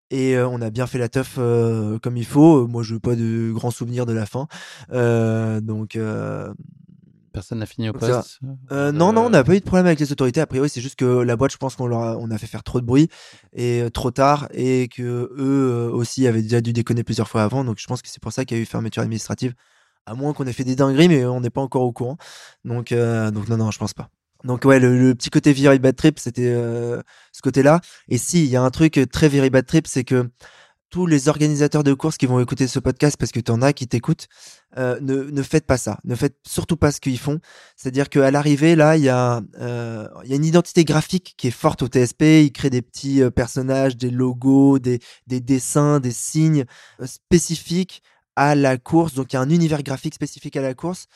Et euh, on a bien fait la teuf euh, comme il faut. Moi, je n'ai pas de grands souvenirs de la fin. Euh, donc. euh, Personne n'a fini au poste Euh, non, non, on n'a pas eu de problème avec les autorités. A priori, c'est juste que la boîte, je pense qu'on leur a, on a fait faire trop de bruit et euh, trop tard, et que eux euh, aussi avaient déjà dû déconner plusieurs fois avant. Donc, je pense que c'est pour ça qu'il y a eu fermeture administrative. À moins qu'on ait fait des dingueries, mais on n'est pas encore au courant. Donc, euh, donc non, non, je pense pas. Donc ouais, le, petit côté Very Bad Trip, c'était euh, ce côté-là. Et si, il y a un truc très Very Bad Trip, c'est que tous les organisateurs de courses qui vont écouter ce podcast, parce que tu en as qui t'écoutent, euh, ne, ne faites pas ça. Ne faites surtout pas ce qu'ils font. C'est-à-dire qu'à l'arrivée, là, il y, a, euh, y a une identité graphique qui est forte au TSP. Ils créent des petits euh, personnages, des logos, des, des dessins, des signes euh, spécifiques à la course. Donc, il y a un univers graphique spécifique à la course.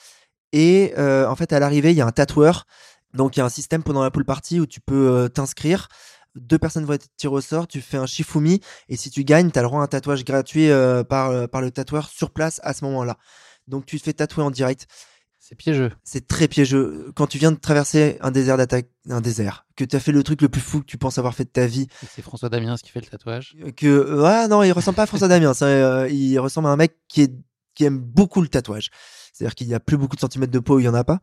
Et euh, en fait, à l'arrivée, il y a un tatoueur. Donc, il y a un système pendant la pool party où tu peux euh, t'inscrire. Deux personnes vont être tirées au sort, tu fais un shifumi et si tu gagnes, tu as le droit à un tatouage gratuit euh, par, euh, par le tatoueur sur place à ce moment-là. Donc tu te fais tatouer en direct. C'est piégeux. C'est très piégeux. Quand tu viens de traverser un désert d'attaque, un désert, que tu as fait le truc le plus fou que tu penses avoir fait de ta vie, C'est François Damiens qui fait le tatouage. que ouais non il ressemble pas à François Damien ça, euh, il ressemble à un mec qui est qui aime beaucoup le tatouage c'est-à-dire qu'il y a plus beaucoup de centimètres de peau il y en a pas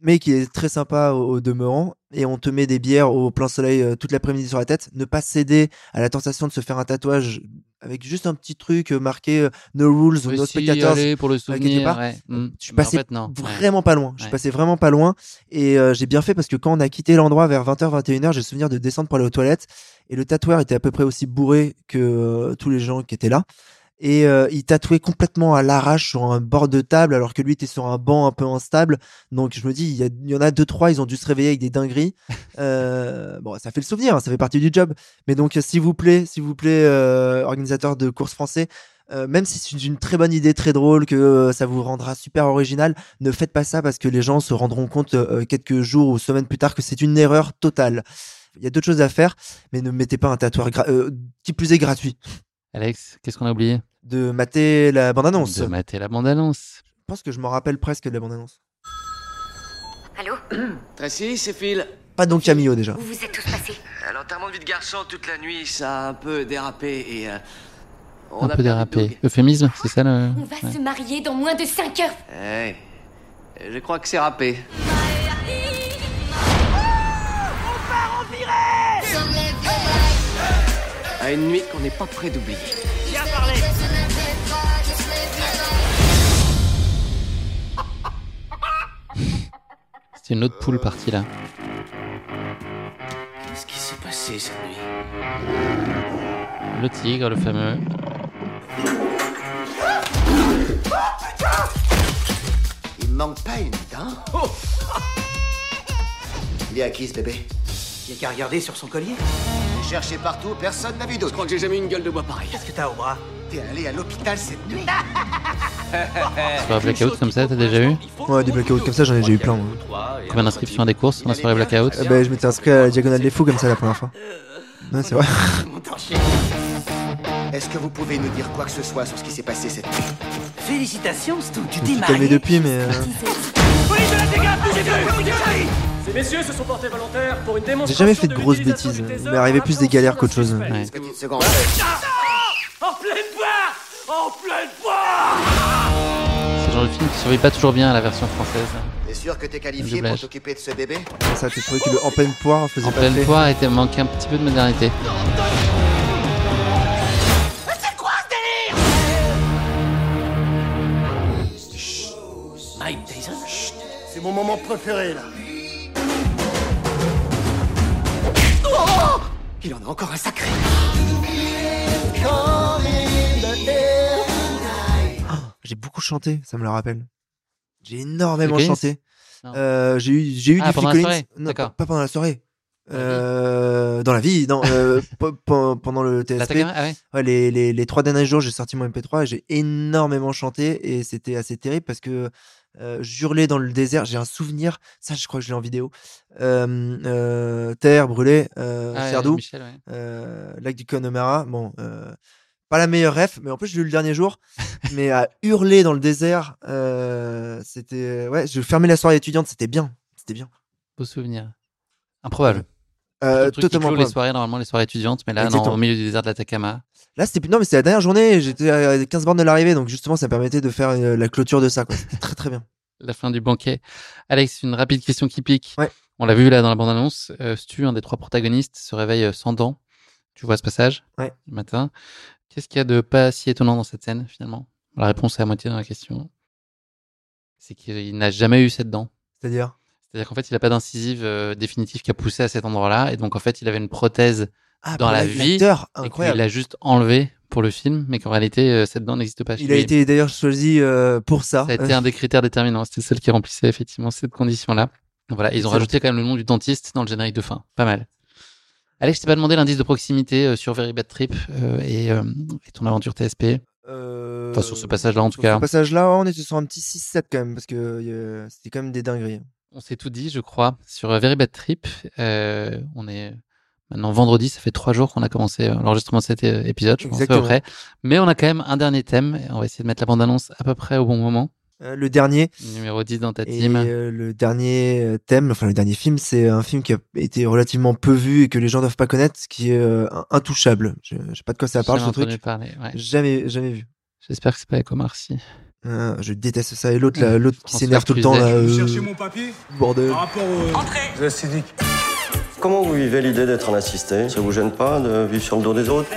mais qui est très sympa au, au demeurant et on te met des bières au plein soleil euh, toute l'après-midi sur la tête ne pas céder à la tentation de se faire un tatouage avec juste un petit truc euh, marqué euh, no rules ou no si, spectators allez, pour le souvenir, pas. ouais. Mm. je suis en passé fait, non. Ouais. vraiment pas loin je suis passé vraiment pas loin et euh, j'ai bien fait parce que quand on a quitté l'endroit vers 20h 21h j'ai le souvenir de descendre pour aller aux toilettes et le tatoueur était à peu près aussi bourré que tous les gens qui étaient là et euh, il tatouait complètement à l'arrache sur un bord de table alors que lui était sur un banc un peu instable donc je me dis il y, a- il y en a deux trois ils ont dû se réveiller avec des dingueries euh, bon ça fait le souvenir hein, ça fait partie du job mais donc s'il vous plaît s'il vous plaît euh, organisateur de courses français même si c'est une très bonne idée, très drôle, que ça vous rendra super original, ne faites pas ça parce que les gens se rendront compte quelques jours ou semaines plus tard que c'est une erreur totale. Il y a d'autres choses à faire, mais ne mettez pas un euh, qui plus est gratuit. Alex, qu'est-ce qu'on a oublié? De mater la bande-annonce. De mater la bande-annonce. Je pense que je m'en rappelle presque de la bande-annonce. Allô Tracy, c'est Phil. Pas Don Camillo déjà. Où vous êtes tous passés À l'enterrement de vie de garçon, toute la nuit, ça a un peu dérapé et. euh, on Un a peu dérapé. Euphémisme, c'est ça le. On va Ouais. se marier dans moins de 5 heures. Eh, je crois que c'est râpé. À une nuit qu'on n'est pas prêt d'oublier. C'est une autre poule partie là. Qu'est-ce qui s'est passé cette nuit Le tigre, le fameux. Il me manque pas une dent Il est à qui ce bébé Il y a qu'à regarder sur son collier. J'ai cherché partout, personne n'a vu d'autre. Je crois que j'ai jamais eu une gueule de bois pareille. Qu'est-ce que t'as au bras T'es allé à l'hôpital cette nuit Soirée blackout comme ça, t'as déjà eu Ouais, des blackouts comme ça, j'en ai déjà eu plein. moi. Combien d'inscriptions à des courses dans la soirée blackout Euh, bah, je m'étais inscrit à la diagonale des fous comme ça la première fois. Ouais, c'est vrai. Est-ce que vous pouvez nous dire quoi que ce soit sur ce qui s'est passé cette nuit Félicitations, Stu, tu Je t'es marié. depuis, mais. euh, Police de la dégâts, bougez-vous Ces messieurs se sont portés volontaires pour une démonstration. J'ai jamais fait de grosses bêtises. Il m'est arrivé plus des galères qu'autre chose. Ouais. Seconde. En pleine En pleine poire C'est le genre de film qui survit pas toujours bien à la version française. T'es sûr que t'es qualifié pour t'occuper de ce bébé? Ça, tu trouvais que le en pleine poire faisait En pleine poire était manqué un petit peu de modernité. C'est quoi ce délire? Mike Tyson? C'est mon moment préféré là. Oh Il en a encore un sacré. J'ai beaucoup chanté, ça me le rappelle. J'ai énormément chanté. Euh, j'ai eu, j'ai eu Ah, du Phil Collins. Non, pas, pas pendant la soirée. Euh, dans la vie, non, euh, pe- pendant le TSP. Ah ouais Ouais, les, les, les trois derniers jours, j'ai sorti mon MP3 et j'ai énormément chanté et c'était assez terrible parce que euh, j'hurlais dans le désert. J'ai un souvenir, ça je crois que je l'ai en vidéo. Euh, euh, terre brûlée, euh, Ah Michel, ouais. euh, lac du Connemara. Bon, euh, pas la meilleure ref, mais en plus je l'ai eu le dernier jour. mais à hurler dans le désert, euh, c'était ouais. Je fermais la soirée étudiante, c'était bien, c'était bien. Beau souvenir. Improbable. Euh, totalement les soirées, normalement les soirées étudiantes, mais là, non, au milieu du désert de l'Atacama. Là, c'était non, mais c'était la dernière journée. J'étais à 15 bornes de l'arrivée, donc justement, ça me permettait de faire euh, la clôture de ça. quoi. C'était très très bien. la fin du banquet. Alex, une rapide question qui pique. Ouais. On l'a vu là dans la bande-annonce. Euh, Stu, un des trois protagonistes, se réveille euh, sans dents. Tu vois ce passage? Ouais. le matin. Qu'est-ce qu'il y a de pas si étonnant dans cette scène finalement? La réponse est à moitié dans la question. C'est qu'il n'a jamais eu cette dent. C'est-à-dire? C'est-à-dire qu'en fait, il n'a pas d'incisive euh, définitive qui a poussé à cet endroit-là. Et donc, en fait, il avait une prothèse Ah, dans la vie. l'acteur, Et qu'il incroyable. l'a juste enlevé pour le film, mais qu'en réalité, euh, cette dent n'existe pas chez Il a lui. été d'ailleurs choisi euh, pour ça. Ça a été un des critères déterminants. C'était celle qui remplissait effectivement cette condition-là. Voilà, ils ont rajouté quand même le nom du dentiste dans le générique de fin. Pas mal. Alex, je t'ai pas demandé l'indice de proximité euh, sur Very Bad Trip euh, et, euh, et ton aventure TSP. Euh, Enfin, sur ce passage-là, en tout sur cas. Ce passage-là, on était sur un petit 6-7 quand même, parce que euh, c'était quand même des dingueries. On s'est tout dit, je crois, sur Very Bad Trip. Euh, on est maintenant vendredi, ça fait trois jours qu'on a commencé l'enregistrement de cet épisode, je pense à peu près. Mais on a quand même un dernier thème. et On va essayer de mettre la bande-annonce à peu près au bon moment. Euh, le dernier. Numéro 10 dans ta Et team. euh, le dernier euh, thème, enfin le dernier film, c'est un film qui a été relativement peu vu et que les gens doivent pas connaître, qui est euh, Intouchable. Je, je sais pas de quoi ça parle ce truc. entendu parler, ouais. Jamais, jamais vu. J'espère que c'est pas avec Omar Sy. Euh, je déteste ça. Et l'autre, qui s'énerve tout le temps là. Vous euh, cherchez mon papier? Bordel. Par rapport au. Entrez Comment vous vivez l'idée d'être un assisté? Ça vous gêne pas de vivre sur le dos des autres?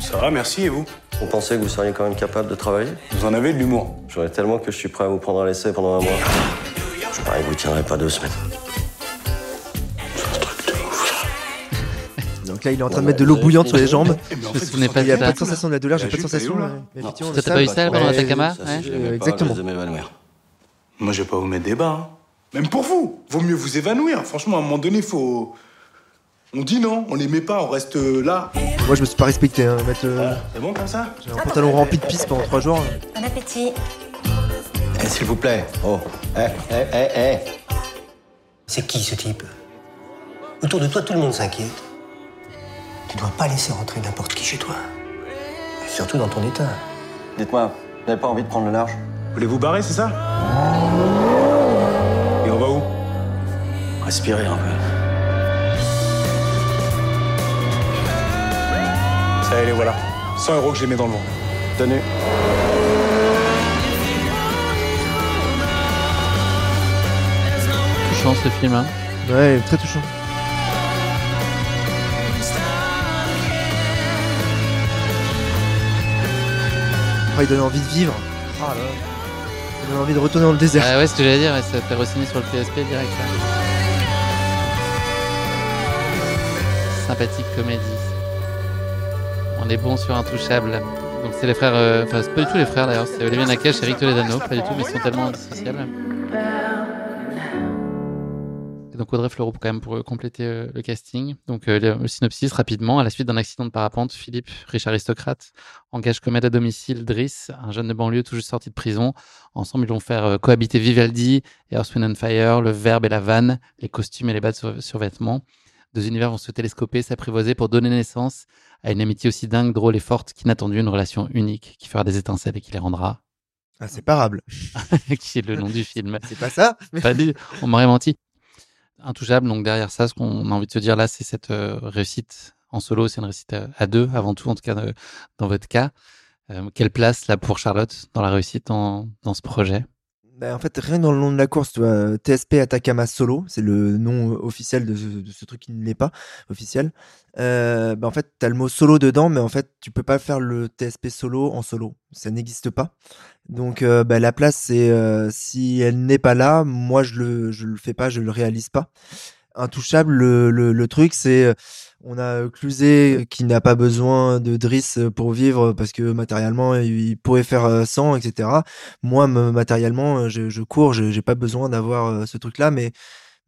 Ça va, merci, et vous? Vous pensez que vous seriez quand même capable de travailler? Vous en avez de l'humour. J'aurais tellement que je suis prêt à vous prendre à l'essai pendant un mois. Je parie que vous tiendrez pas deux semaines. Donc là, il est en train de mettre de l'eau bouillante sur les jambes. Je me souvenais pas Il n'y a de pas de sensation de la douleur, j'ai La pas de sensation. là mais- mais Non. effectivement, Toi, le t'as pas eu sale, ça bah, pendant Ça, Ouais. l'aimais Euh, exactement. aimais m'évanouir. Moi, je vais pas vous mettre des bas. hein. Même pour vous. Vaut mieux vous évanouir. Franchement, à un moment donné, faut. On dit non, on les met pas, on reste euh, là. Moi, je me suis pas respecté. Hein, mettre, euh, C'est bon comme ça j'ai un pantalon rempli de pisse pendant trois jours. Bon appétit. Eh, s'il vous plaît. Oh. Eh, eh, eh, eh. C'est qui ce type? Autour de toi, tout le monde s'inquiète. Tu dois pas laisser rentrer n'importe qui chez toi. Et surtout dans ton état. Dites-moi, vous n'avez pas envie de prendre le large? Voulez vous barrer, c'est ça? Et on va où? Respirez un peu. Les voilà. 100 euros que je les mets dans le vent. Tenue. Touchant ce film. Hein. Ouais, très touchant. crois qu'il donne envie de vivre. Ah là. Il donne envie de retourner dans le désert. Ah ouais, ce que j'allais dire, ça fait re-signer sur le TSP direct. là. Sympathique comédie. On est bon sur Intouchable. Donc c'est les frères, euh, enfin c'est pas du tout les frères d'ailleurs, c'est Olivier Nakache et Eric Toledano, pas du tout, mais ils sont tellement indissociables. Et donc Audrey Fleurot quand même pour euh, compléter euh, le casting. Donc euh, le, le synopsis rapidement, à la suite d'un accident de parapente, Philippe, riche aristocrate, engage comme aide à domicile Driss, un jeune de banlieue tout juste sorti de prison. Ensemble, ils vont faire cohabiter Vivaldi, Earth, Wind and Fire, le verbe et la vanne, les costumes et les bas de sur- survêtements. Deux univers vont se télescoper, s'apprivoiser pour donner naissance à une amitié aussi dingue, drôle et forte qu'inattendue, une relation unique qui fera des étincelles et qui les rendra. Inséparable. qui est le nom du film. C'est pas ça Pas On m'aurait menti. Intouchable, donc derrière ça, ce qu'on a envie de se dire là, c'est cette euh, réussite en solo, c'est une réussite à, à deux, avant tout, en tout cas euh, dans votre cas. Euh, quelle place là pour Charlotte dans la réussite dans, dans ce projet? En fait, rien dans le nom de la course, tu vois, TSP Atacama Solo, c'est le nom euh, officiel de ce, truc qui ne l'est pas officiel. Euh, bah, en fait, tu as le mot solo dedans, mais en fait, tu peux pas faire le TSP solo en solo. Ça n'existe pas. Donc, euh, bah, la place, c'est si elle n'est pas là, moi, je le, je le fais pas, je le réalise pas. Intouchable, le, le, truc, c'est on a Cluzet qui n'a pas besoin de Driss pour vivre parce que matériellement il pourrait faire euh, 100, etc. Moi, me- matériellement, euh, je, je cours, j'ai pas besoin d'avoir euh, ce truc-là, mais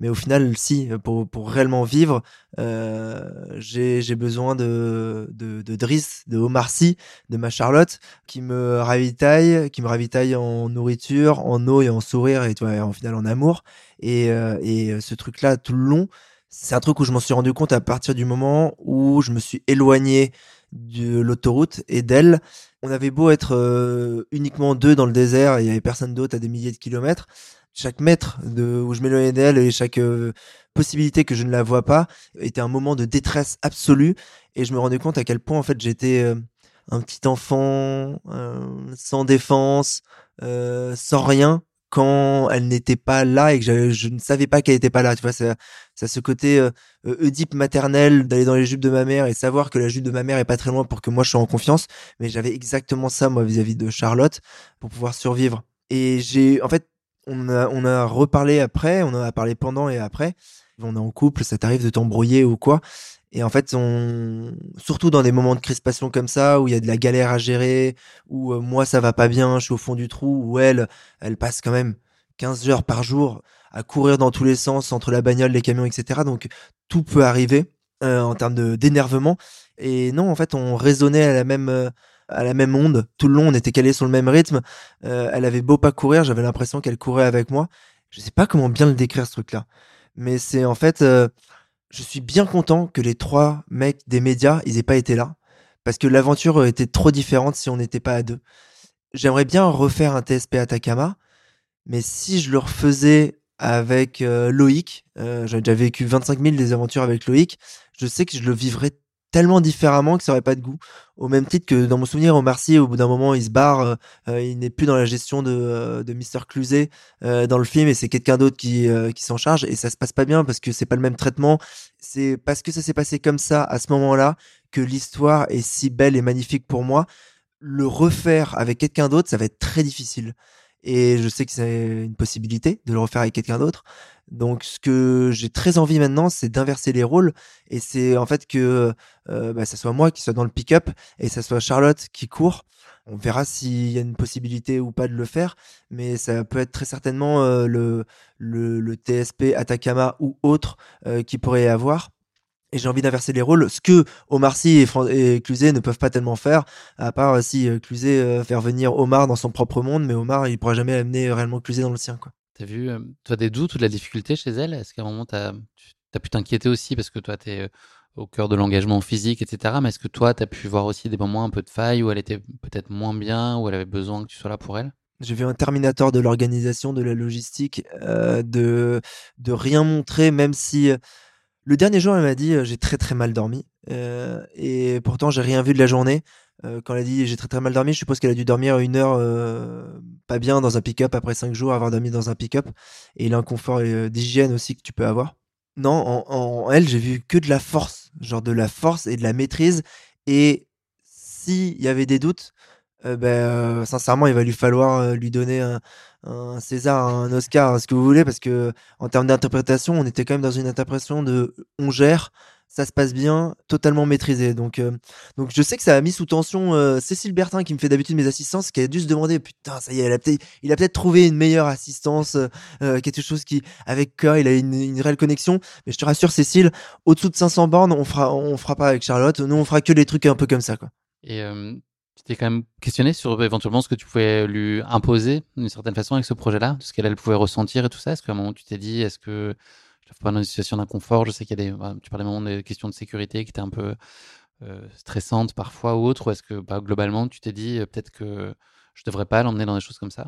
mais au final, si pour, pour réellement vivre, euh, j'ai besoin de, de Driss, de Omar Sy, de ma Charlotte qui me ravitaille, qui me ravitaille en nourriture, en eau et en sourire et vois, en final en amour. Et euh, et ce truc-là tout le long c'est un truc où je m'en suis rendu compte à partir du moment où je me suis éloigné de l'autoroute et d'elle. On avait beau être euh, uniquement deux dans le désert, il y avait personne d'autre à des milliers de kilomètres. Chaque mètre où je m'éloignais d'elle et chaque euh, possibilité que je ne la vois pas était un moment de détresse absolue. Et je me rendais compte à quel point en fait j'étais euh, un petit enfant sans défense, sans rien quand elle n'était pas là et que je, ne savais pas qu'elle n'était pas là. Tu vois, ça, ça ce côté euh, euh, Oedipe maternel d'aller dans les jupes de ma mère et savoir que la jupe de ma mère est pas très loin pour que moi je sois en confiance. Mais j'avais exactement ça moi vis-à-vis de Charlotte pour pouvoir survivre. Et j'ai, en fait, on a, on a reparlé après, on en a parlé pendant et après. On est en couple, ça t'arrive de t'embrouiller ou quoi? Et en fait, on, surtout dans des moments de crispation comme ça, où il y a de la galère à gérer, où euh, moi ça va pas bien, je suis au fond du trou, où elle, elle passe quand même 15 heures par jour à courir dans tous les sens entre la bagnole, les camions, etc. Donc tout peut arriver euh, en termes d'énervement. Et non, en fait, on raisonnait à la même euh, à la même onde tout le long. On était calés sur le même rythme. Euh, elle avait beau pas courir, j'avais l'impression qu'elle courait avec moi. Je sais pas comment bien le décrire ce truc-là, mais c'est en fait, euh, je suis bien content que les trois mecs des médias ils aient pas été là parce que l'aventure était trop différente si on n'était pas à deux. J'aimerais bien refaire un TSP Atacama, mais si je le refaisais avec euh, Loïc, euh, j'ai déjà vécu 25 000 des aventures avec Loïc, je sais que je le vivrais tellement différemment que ça aurait pas de goût. Au même titre que dans mon souvenir, Omar Sy, au bout d'un moment, il se barre, euh, euh, il n'est plus dans la gestion de, euh, de Mr. Cluzet dans le film et c'est quelqu'un d'autre qui, qui s'en charge et ça se passe pas bien parce que c'est pas le même traitement. C'est parce que ça s'est passé comme ça à ce moment-là que l'histoire est si belle et magnifique pour moi. Le refaire avec quelqu'un d'autre, ça va être très difficile. Et je sais que c'est une possibilité de le refaire avec quelqu'un d'autre. Donc, ce que j'ai très envie maintenant, c'est d'inverser les rôles. Et c'est en fait que euh, bah, ça soit moi qui soit dans le pick-up et ça soit Charlotte qui court. On verra s'il y a une possibilité ou pas de le faire, mais ça peut être très certainement euh, le, le, le TSP Atacama ou autre euh, qui pourrait y avoir. Et j'ai envie d'inverser les rôles, ce que Omar Sy et, et Cluzet ne peuvent pas tellement faire, à part euh, si euh, Cluzet euh, faire venir Omar dans son propre monde, mais Omar il pourra jamais amener réellement Cluzet dans le sien. Quoi. T'as vu, euh, toi, des doutes ou de la difficulté chez elle? Est-ce qu'à un moment, t'as as pu t'inquiéter aussi parce que toi, t'es au cœur de l'engagement physique, etc. Mais est-ce que toi, t'as pu voir aussi des moments un peu de faille où elle était peut-être moins bien, où elle avait besoin que tu sois là pour elle? J'ai vu un Terminator de l'organisation, de la logistique, euh, de, de rien montrer, même si le dernier jour, elle m'a dit euh, j'ai très très mal dormi. Euh, et pourtant, j'ai rien vu de la journée. Euh, quand elle a dit j'ai très très mal dormi, je suppose qu'elle a dû dormir une heure pas bien dans un pick-up après cinq jours, avoir dormi dans un pick-up. Et l'inconfort d'hygiène aussi que tu peux avoir. Non, en, elle, j'ai vu que de la force, genre de la force et de la maîtrise. Et s'il y avait des doutes, ben, sincèrement, il va lui falloir lui donner un, un César, un Oscar, ce que vous voulez, parce que en termes d'interprétation, on était quand même dans une interprétation de on gère, ça se passe bien, totalement maîtrisé. Donc, euh, donc je sais que ça a mis sous tension euh, Cécile Bertin, qui me fait d'habitude mes assistances, qui a dû se demander putain, ça y est, il a peut-être trouvé une meilleure assistance, euh, euh, quelque chose qui, avec cœur, il a une, réelle connexion. Mais je te rassure, Cécile, au-dessous de 500 bornes, on fera, on fera pas avec Charlotte. Nous, on fera que des trucs un peu comme ça, quoi. Et tu t'es quand même questionné sur éventuellement ce que tu pouvais lui imposer d'une certaine façon avec ce projet-là, ce qu'elle elle pouvait ressentir et tout ça? Est-ce qu'à un moment tu t'es dit, est-ce que je ne pas dans une situation d'inconfort? Je sais qu'il y a des, bah, tu parlais moment des questions de sécurité qui étaient un peu euh, stressantes parfois ou autres. Ou est-ce que bah, globalement tu t'es dit euh, peut-être que je devrais pas l'emmener dans des choses comme ça.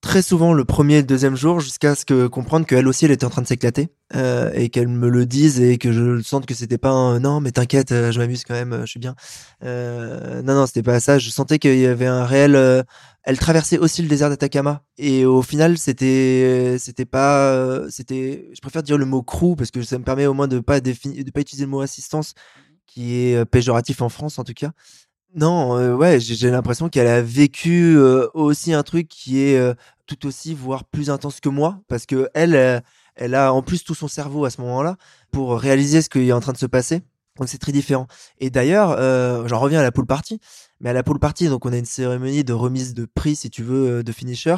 Très souvent le premier et le deuxième jour jusqu'à ce que comprendre qu'elle aussi elle était en train de s'éclater euh, et qu'elle me le dise et que je sente que c'était pas un non mais t'inquiète euh, je m'amuse quand même euh, je suis bien. Euh, non non c'était pas ça. Je sentais qu'il y avait un réel elle traversait aussi le désert d'Atacama. Et au final c'était pas c'était je préfère dire le mot crew parce que ça me permet au moins de pas définir de pas utiliser le mot assistance qui est péjoratif en France en tout cas non, euh, ouais, j'ai l'impression qu'elle a vécu euh, aussi un truc qui est euh, tout aussi, voire plus intense que moi, parce que elle, elle a en plus tout son cerveau à ce moment-là pour réaliser ce qui est en train de se passer. Donc c'est très différent. Et d'ailleurs, j'en reviens à la pool party, mais à la pool party, donc on a une cérémonie de remise de prix, si tu veux, de finisher.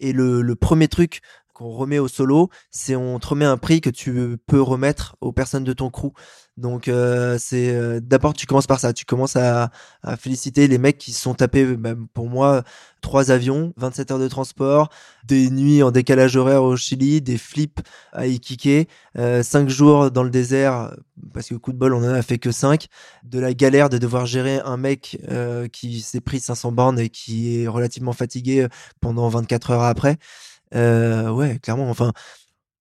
Et le, le premier truc qu'on remet au solo, c'est on te remet un prix que tu peux remettre aux personnes de ton crew. Donc euh, c'est euh, d'abord tu commences par ça, tu commences à, à féliciter les mecs qui sont tapés bah, pour moi trois avions, 27 heures de transport, des nuits en décalage horaire au Chili, des flips à Iquique, euh, cinq jours dans le désert parce que coup de bol on en a fait que cinq, de la galère de devoir gérer un mec euh, qui s'est pris 500 bornes et qui est relativement fatigué pendant 24 heures après. Euh, ouais, clairement. Enfin,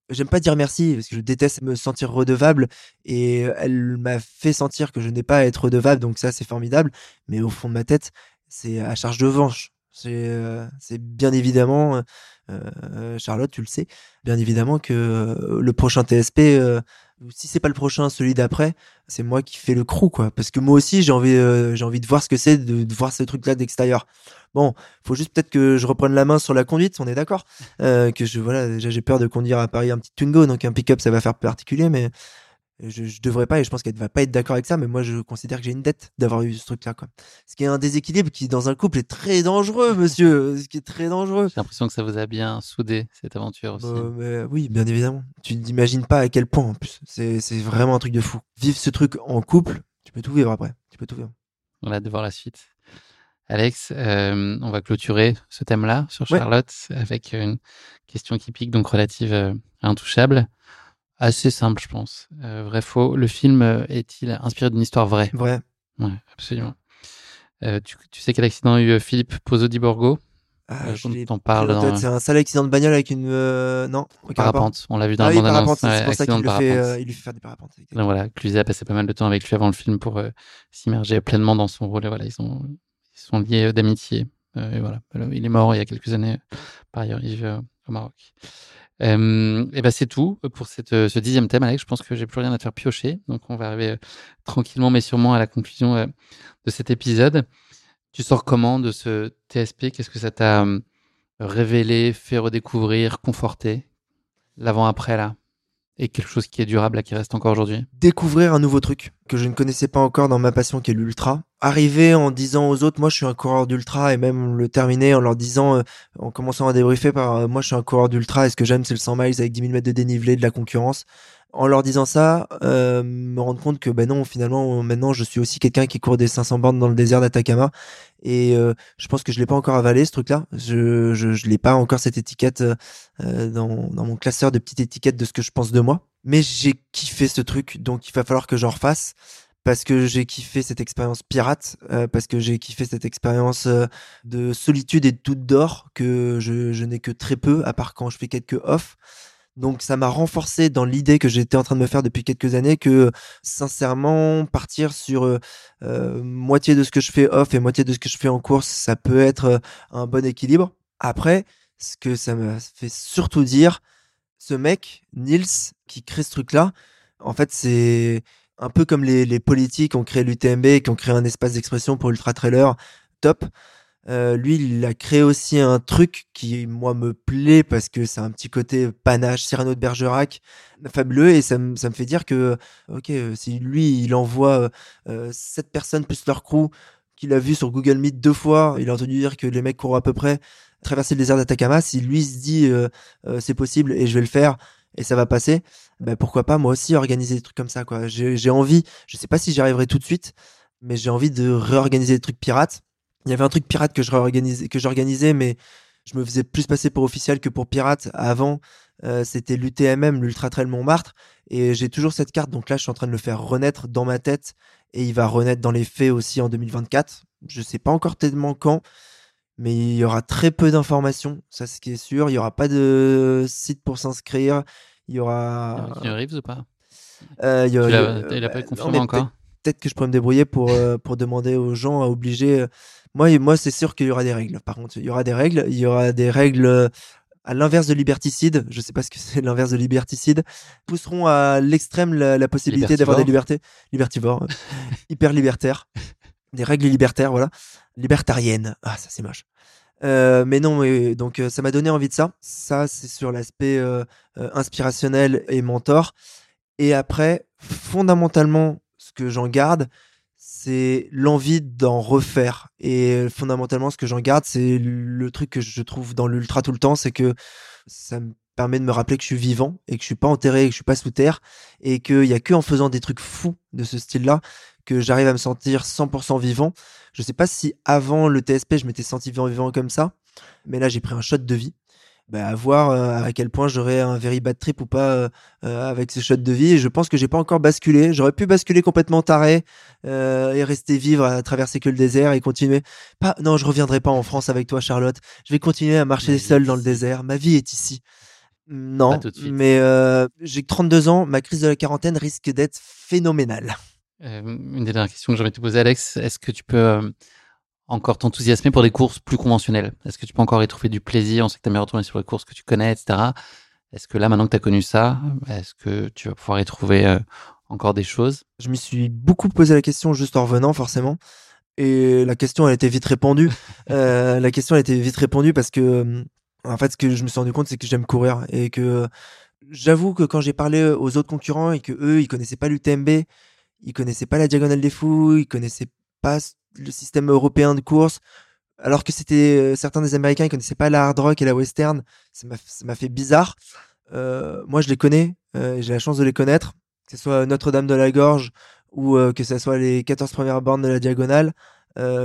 j'aime pas dire merci parce que je déteste me sentir redevable et elle m'a fait sentir que je n'ai pas à être redevable, donc ça c'est formidable. Mais au fond de ma tête, c'est à charge de revanche. C'est c'est bien évidemment, euh, Charlotte, tu le sais, bien évidemment que euh, le prochain TSP, euh, si c'est pas le prochain, celui d'après, c'est moi qui fais le crew, quoi. Parce que moi aussi, j'ai envie, j'ai envie de voir ce que c'est, de, voir ce truc-là d'extérieur. Bon, faut juste peut-être que je reprenne la main sur la conduite, on est d'accord. Que je, voilà, déjà j'ai peur de conduire à Paris un petit Twingo, donc un pick-up ça va faire particulier, mais je, je devrais pas et je pense qu'elle va pas être d'accord avec ça, mais moi je considère que j'ai une dette d'avoir eu ce truc-là, quoi. Ce qui est un déséquilibre qui dans un couple est très dangereux, monsieur, ce qui est très dangereux. J'ai l'impression que ça vous a bien soudé cette aventure aussi. Euh, mais oui, bien évidemment. Tu n'imagines pas à quel point en plus. C'est vraiment un truc de fou. Vivre ce truc en couple, tu peux tout vivre après. Tu peux tout vivre. On a de voir la suite. Alex, euh, on va clôturer ce thème-là sur Ouais. Charlotte avec une question qui pique, donc relative euh, à Intouchable. Assez simple, je pense. Euh, vrai, faux. Le film euh, est-il inspiré d'une histoire vraie? Vrai. Ouais, absolument. Euh, tu, tu sais quel accident a eu euh, Philippe Pozzo di Borgo Ah, Euh, on parle dans C'est un sale accident de bagnole avec une. Non, aucun rapport. Parapente. On l'a vu dans ah la oui, c'est Ouais, pour ça qu'il lui, fait, il lui fait faire des parapentes. Donc voilà, Cluzet a passé pas mal de temps avec lui avant le film pour s'immerger pleinement dans son rôle. Et voilà, ils sont, ils sont liés d'amitié. Et voilà, il est mort il y a quelques années. Par ailleurs, il vit au Maroc. Euh, et ben c'est tout pour cette, euh, ce dixième thème, Alex. Je pense que j'ai plus rien à te faire piocher. Donc on va arriver euh, tranquillement, mais sûrement à la conclusion de cet épisode. Tu sors comment de ce TSP Qu'est-ce que ça t'a révélé, fait redécouvrir, conforté? L'avant-après là? Et quelque chose qui est durable, là, qui reste encore aujourd'hui découvrir un nouveau truc que je ne connaissais pas encore dans ma passion qui est l'ultra. Arriver en disant aux autres, moi je suis un coureur d'ultra et même le terminer en leur disant, euh, en commençant à débriefer par, euh, moi je suis un coureur d'ultra et ce que j'aime c'est le 100 miles avec 10 000 mètres de dénivelé, de la concurrence. En leur disant ça, euh, me rendre compte que ben non, finalement, maintenant je suis aussi quelqu'un qui court des 500 bornes dans le désert d'Atacama et euh, je pense que je l'ai pas encore avalé ce truc-là. Je je, je l'ai pas encore cette étiquette euh, dans dans mon classeur de petites étiquettes de ce que je pense de moi. Mais j'ai kiffé ce truc, donc il va falloir que j'en refasse parce que j'ai kiffé cette expérience pirate, euh, parce que j'ai kiffé cette expérience euh, de solitude et de toute d'or que je, je n'ai que très peu, à part quand je fais quelques off. Donc ça m'a renforcé dans l'idée que j'étais en train de me faire depuis quelques années que sincèrement partir sur euh, euh, moitié de ce que je fais off et moitié de ce que je fais en course, ça peut être euh, un bon équilibre. Après, ce que ça me fait surtout dire, ce mec, Nils, qui crée ce truc-là, en fait, c'est un peu comme les, les politiques ont créé l'UTMB, qui ont créé un espace d'expression pour Ultra Trailer, top. Euh, lui, il a créé aussi un truc qui, moi, me plaît parce que c'est un petit côté panache, Cyrano de Bergerac, fabuleux. Et ça, me- fait dire que, ok, euh, si lui, il envoie euh, sept personnes plus leur crew, qu'il a vu sur Google Meet deux fois, il a entendu dire que les mecs courent à peu près traverser le désert d'Atacama, si lui se dit euh, euh, c'est possible et je vais le faire et ça va passer, ben pourquoi pas moi aussi organiser des trucs comme ça quoi. J'ai j'ai envie, je sais pas si j'y arriverai tout de suite, mais j'ai envie de réorganiser des trucs pirates. Il y avait un truc pirate que je réorganisais, que j'organisais, mais je me faisais plus passer pour officiel que pour pirate. Avant, euh, c'était l'UTMM, l'Ultra Trail Montmartre, et j'ai toujours cette carte. Donc là, je suis en train de le faire renaître dans ma tête, et il va renaître dans les faits aussi en 2024. Je sais pas encore tellement quand, mais il y aura très peu d'informations, ça c'est ce qui est sûr. Il y aura pas de site pour s'inscrire. Il y aura. Tu arrives ou pas? Euh, il a- il a- il pas bah, confirmé encore? peut- Peut-être que je pourrais me débrouiller pour, euh, pour demander aux gens à obliger. Moi, moi c'est sûr qu'il y aura des règles. Par contre, il y aura des règles. Il y aura des règles euh, à l'inverse de liberticide. Je sais pas ce que c'est l'inverse de liberticide. Pousseront à l'extrême la, la possibilité d'avoir des libertés. Libertivores. hyper libertaires. Des règles libertaires, voilà. Libertariennes. Ah, ça c'est moche. Euh, mais non, mais, donc euh, ça m'a donné envie de ça. Ça, c'est sur l'aspect euh, inspirationnel et mentor. Et après, fondamentalement, ce que j'en garde, c'est l'envie d'en refaire. Et fondamentalement, ce que j'en garde, c'est le truc que je trouve dans l'ultra tout le temps, c'est que ça me permet de me rappeler que je suis vivant et que je suis pas enterré, et que je suis pas sous terre et qu'il y a que en faisant des trucs fous de ce style-là que j'arrive à me sentir 100% vivant. Je sais pas si avant le TSP, je m'étais senti vivant, vivant comme ça, mais là, j'ai pris un shot de vie. Bah, à voir euh, à quel point j'aurais un very bad trip ou pas euh, euh, avec ce shot de vie. Et je pense que j'ai pas encore basculé. J'aurais pu basculer complètement taré et rester vivre à traverser que le désert et continuer. Pas, non, je reviendrai pas en France avec toi, Charlotte. Je vais continuer à marcher seul dans le désert. Ma vie est ici. Non, mais j'ai que 32 ans. Ma crise de la quarantaine risque d'être phénoménale. Une des dernières questions que j'aimerais te poser, Alex, est-ce que tu peux encore t'enthousiasmer pour des courses plus conventionnelles? Est-ce que tu peux encore y trouver du plaisir? On sait que tu aimes retourner sur les courses que tu connais, etc. Est-ce que là, maintenant que tu as connu ça, est-ce que tu vas pouvoir y trouver euh, encore des choses? Je m'y suis beaucoup posé la question juste en revenant, forcément. Et la question, elle était vite répondue. Euh, la question, elle était vite répondue parce que, euh, en fait, ce que je me suis rendu compte, c'est que j'aime courir et que j'avoue que quand j'ai parlé aux autres concurrents et que eux, ils connaissaient pas l'UTMB, ils connaissaient pas la diagonale des fous, ils connaissaient pas le système européen de course, alors que c'était euh, certains des Américains, ils connaissaient pas la hard rock et la western. Ça m'a fait bizarre. Euh, moi, je les connais, euh, j'ai la chance de les connaître, que ce soit Notre-Dame de la Gorge ou que ce soit les 14 premières bornes de la diagonale.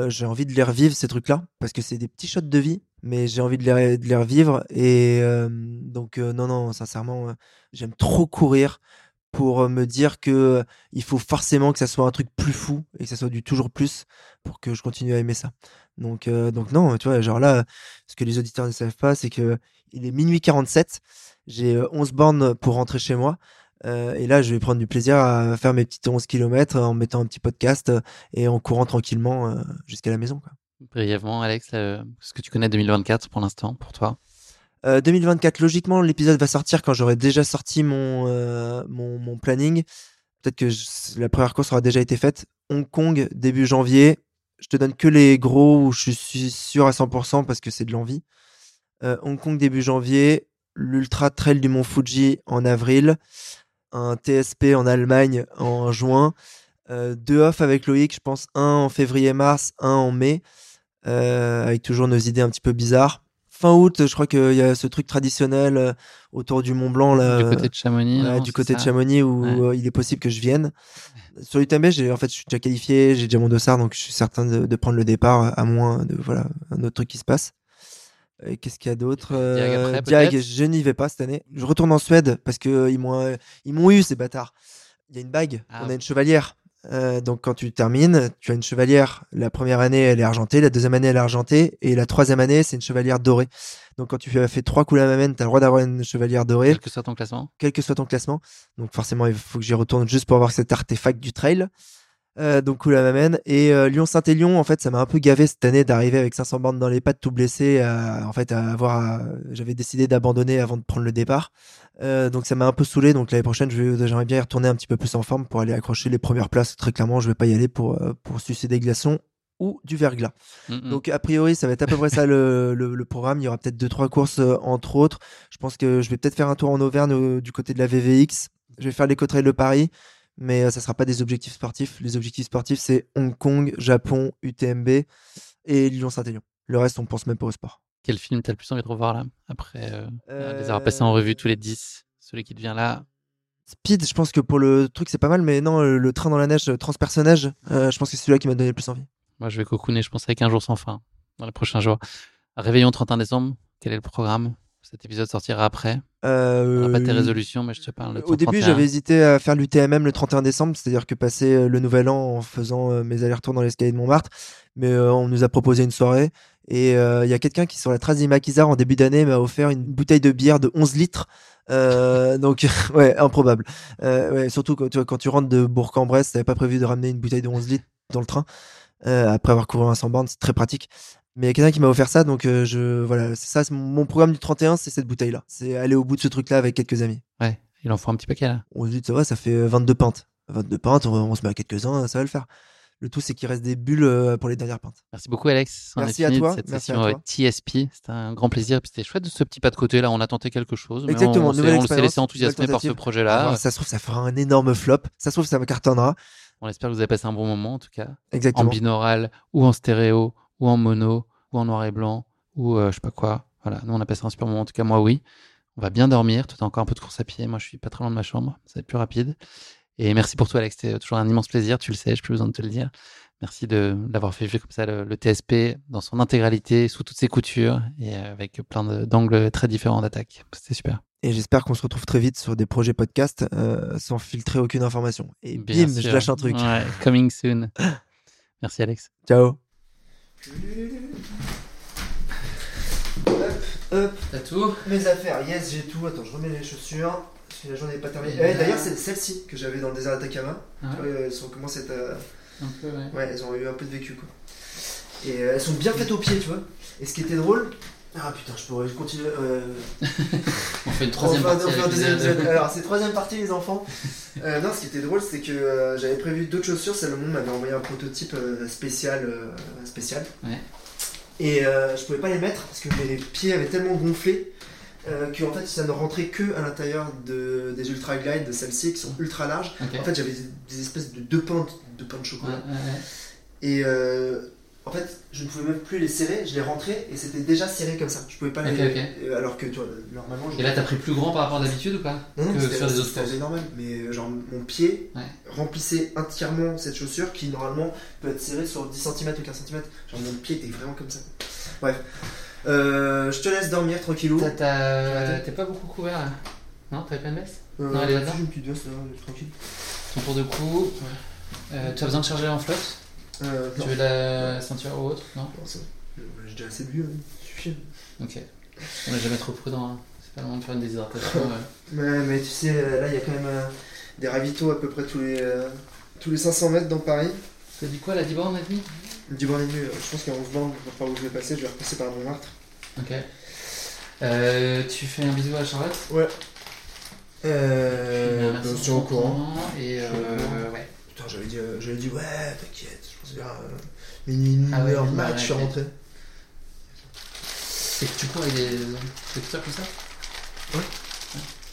J'ai envie de les revivre ces trucs-là parce que c'est des petits shots de vie, mais j'ai envie de les, de les revivre et donc non non sincèrement j'aime trop courir pour euh, me dire que euh, il faut forcément que ça soit un truc plus fou et que ça soit du toujours plus pour que je continue à aimer ça. Donc euh, donc non tu vois genre là ce que les auditeurs ne savent pas c'est que il est minuit 47 j'ai euh, 11 bornes pour rentrer chez moi. Et là, je vais prendre du plaisir à faire mes petits 11 km en mettant un petit podcast et en courant tranquillement jusqu'à la maison. Quoi. Brièvement, Alex, ce que tu connais de 2024 pour l'instant, pour toi? Euh, 2024, logiquement, l'épisode va sortir quand j'aurai déjà sorti mon, euh, planning. Peut-être que la première course aura déjà été faite. Hong Kong, début janvier. Je te donne que les gros où je suis sûr à 100% parce que c'est de l'envie. Euh, Hong Kong, début janvier. L'Ultra Trail du Mont Fuji en avril. Un TSP en Allemagne en juin. Euh, deux off avec Loïc, je pense un en février-mars, un en mai. Euh, avec toujours nos idées un petit peu bizarres. Fin août, je crois qu'il y a ce truc traditionnel euh, autour du Mont Blanc. Là, Du côté de Chamonix, non, du de où Ouais. euh, il est possible que je vienne. Sur l'UTMB, j'ai en fait, je suis déjà qualifié, j'ai déjà mon dossard, donc je suis certain de, de prendre le départ, à moins de voilà un autre truc qui se passe. Qu'est-ce qu'il y a d'autre Euh, Diag, je n'y vais pas cette année. Je retourne en Suède parce que euh, ils m'ont euh, ils m'ont eu ces bâtards. Il y a une bague, Ah on a une chevalière. Euh, donc quand tu termines, tu as une chevalière. La première année, elle est argentée, la deuxième année, elle est argentée, et la troisième année, c'est une chevalière dorée. Donc quand tu as fait trois coups la mamenne, tu as le droit d'avoir une chevalière dorée Quel que soit ton classement quel que soit ton classement. Donc forcément, il faut que j'y retourne juste pour avoir cet artefact du trail. Euh, donc cool la m'amène. Et euh, Lyon-Saint-Élion, en fait, ça m'a un peu gavé cette année d'arriver avec 500 bandes dans les pattes, tout blessé. en fait, à avoir, à- j'avais décidé d'abandonner avant de prendre le départ. Euh, donc ça m'a un peu saoulé. Donc l'année prochaine, je vais, j'aimerais bien y retourner un petit peu plus en forme pour aller accrocher les premières places. Très clairement, je vais pas y aller pour euh, pour sucer des glaçons ou du verglas. Mm, mm. Donc a priori, ça va être à peu près ça le, le- le programme. Il y aura peut-être deux trois courses euh, entre autres. Je pense que je vais peut-être faire un tour en Auvergne euh, du côté de la VVX. Je vais faire l'éco-trail de Paris, mais euh, ça sera pas des objectifs sportifs. Les objectifs sportifs, c'est Hong Kong, Japon, UTMB et Lyon-Saint-Élion. Le reste, on pense même pas au sport. Quel film t'as le plus envie de revoir là Après euh, Euh, les avoir passés en revue tous les 10, celui qui devient là? Speed, je pense que pour le truc, c'est pas mal, mais non, le, le train dans la neige, euh, transpersonnage, euh, je pense que c'est celui-là qui m'a donné le plus envie. Moi, je vais cocooner, je pense, avec un jour sans fin dans les prochains jours. Réveillon 31 décembre, quel est le programme? Cet épisode sortira après? Euh, On n'a pas tes résolutions, mais je te parle de Au début, 31. j'avais hésité à faire l'UTMM le 31 décembre, c'est-à-dire que passer euh, le nouvel an en faisant euh, mes allers-retours dans l'escalier de Montmartre. Mais euh, on nous a proposé une soirée. Et euh, il y a quelqu'un qui, sur la trace d'Imakizar, en début d'année, m'a offert une bouteille de bière de 11 litres. Euh, donc, ouais, improbable. Ouais, surtout quand tu, vois, quand tu rentres de Bourg-en-Bresse, t'avais pas prévu de ramener une bouteille de 11 litres dans le train. Après avoir couru un 100 bornes, c'est très pratique. Mais il y a quelqu'un qui m'a offert ça, donc euh, je voilà, c'est ça, c'est mon, programme du 31, c'est cette bouteille-là. C'est aller au bout de ce truc-là avec quelques amis. Ouais, il en faut un petit paquet là. On se dit, ça va, ça fait euh, 22 pintes. 22 pintes, on, on se met à quelques-uns, ça va le faire. Le tout, c'est qu'il reste des bulles euh, pour les dernières pintes. Merci beaucoup, Alex. On Merci à toi, cette merci session à toi. TSP. C'était un grand plaisir. Puis c'était chouette de ce petit pas de côté là. On a tenté quelque chose. Mais Exactement, on, on s'est laissé enthousiasmer par ce projet-là. Alors, ça se trouve, ça fera un énorme flop. Ça se trouve, ça me cartonnera. On espère que vous avez passé un bon moment en tout cas. Exactement. En binaural, ou en stéréo, ou en mono, ou en noir et blanc, ou euh, je sais pas quoi. Voilà, nous on a passé un super moment. En tout cas, moi oui. On va bien dormir. Toi, t'as encore un peu de course à pied. Moi, je suis pas très loin de ma chambre. Ça va être plus rapide. Et merci pour tout, Alex. C'était toujours un immense plaisir. Tu le sais, j'ai plus besoin de te le dire. Merci de d'avoir fait vivre comme ça le, le TSP dans son intégralité, sous toutes ses coutures et euh, avec plein d'angles très différents d'attaque. C'était super. Et j'espère qu'on se retrouve très vite sur des projets podcast euh, sans filtrer aucune information. Et Bien bim, je lâche un truc. Ouais, coming soon. Merci, Alex. Ciao. Hop. T'as tout Mes affaires, yes, j'ai tout. Attends, je remets les chaussures. Parce que la journée n'est pas terminée. Eh, D'ailleurs, c'est celle-ci que j'avais dans le désert d'Atacama. Ah Tu vois, Elles sont commencé à être, euh, Un peu, ouais. Ouais, elles ont eu un peu de vécu quoi. Et euh, elles sont bien faites au pied, tu vois. Et ce qui était drôle. Ah putain, je pourrais continuer. euh, On fait une troisième partie. deuxième épisode. Alors, c'est troisième partie, les enfants. Euh, non, ce qui était drôle, c'est que euh, j'avais prévu d'autres chaussures. Salomon m'avait envoyé un prototype spécial. spécial. Ouais. Et je pouvais pas les mettre parce que mes pieds avaient tellement gonflé que en fait ça ne rentrait que à l'intérieur de, des Ultra Glide de celles-ci qui sont ultra larges. En fait j'avais des, espèces de deux pains de, pain de chocolat. Ouais, ouais, ouais. Et euh, en fait je ne pouvais même plus les serrer, je les rentrais et c'était déjà serré comme ça. Je pouvais pas les. ok. euh, Alors que tu vois, normalement. je- Et là, t'as pris plus grand par rapport à d'habitude ou pas non, non, Que c'était sur les autres c'était courses normal, mais euh, genre mon pied Ouais. remplissait entièrement cette chaussure qui normalement peut être serrée sur 10 cm ou 15 cm. Genre mon pied était vraiment comme ça. Bref, Euh, je te laisse dormir tranquillou. T'es pas beaucoup couvert là Non, t'avais pas une veste Euh, Non, elle est là-dedans J'ai une petite veste là, tranquille. Ton tour de cou. Euh, tu as besoin de charger en flotte Euh, Tu veux la ceinture ou autre Non Non, ça va. J'ai déjà assez bu, hein. suffit. Ok. On est jamais trop prudent. Hein. C'est pas le moment de faire une déshydratation. ouais. Mais, mais tu sais, euh, là il y a quand même euh, des ravitaux à peu près tous les, euh, tous les 500 mètres dans Paris. T'as dit quoi, la 10 bornes et demi 10 bornes et demi, euh, je pense qu'à 11 bornes, par où je vais passer, je vais repasser par Montmartre. Ok. Euh, tu fais un bisou à Charlotte? Ouais. Euh. Bah, au courant. Et Je suis au courant. euh, ouais. Putain, j'avais dit, euh, j'avais dit, ouais, t'inquiète, je pense vers euh, minuit, une Ah ouais, heure ouais, max, ouais, je suis rentré. C'est que tu cours avec des des écouteurs comme ça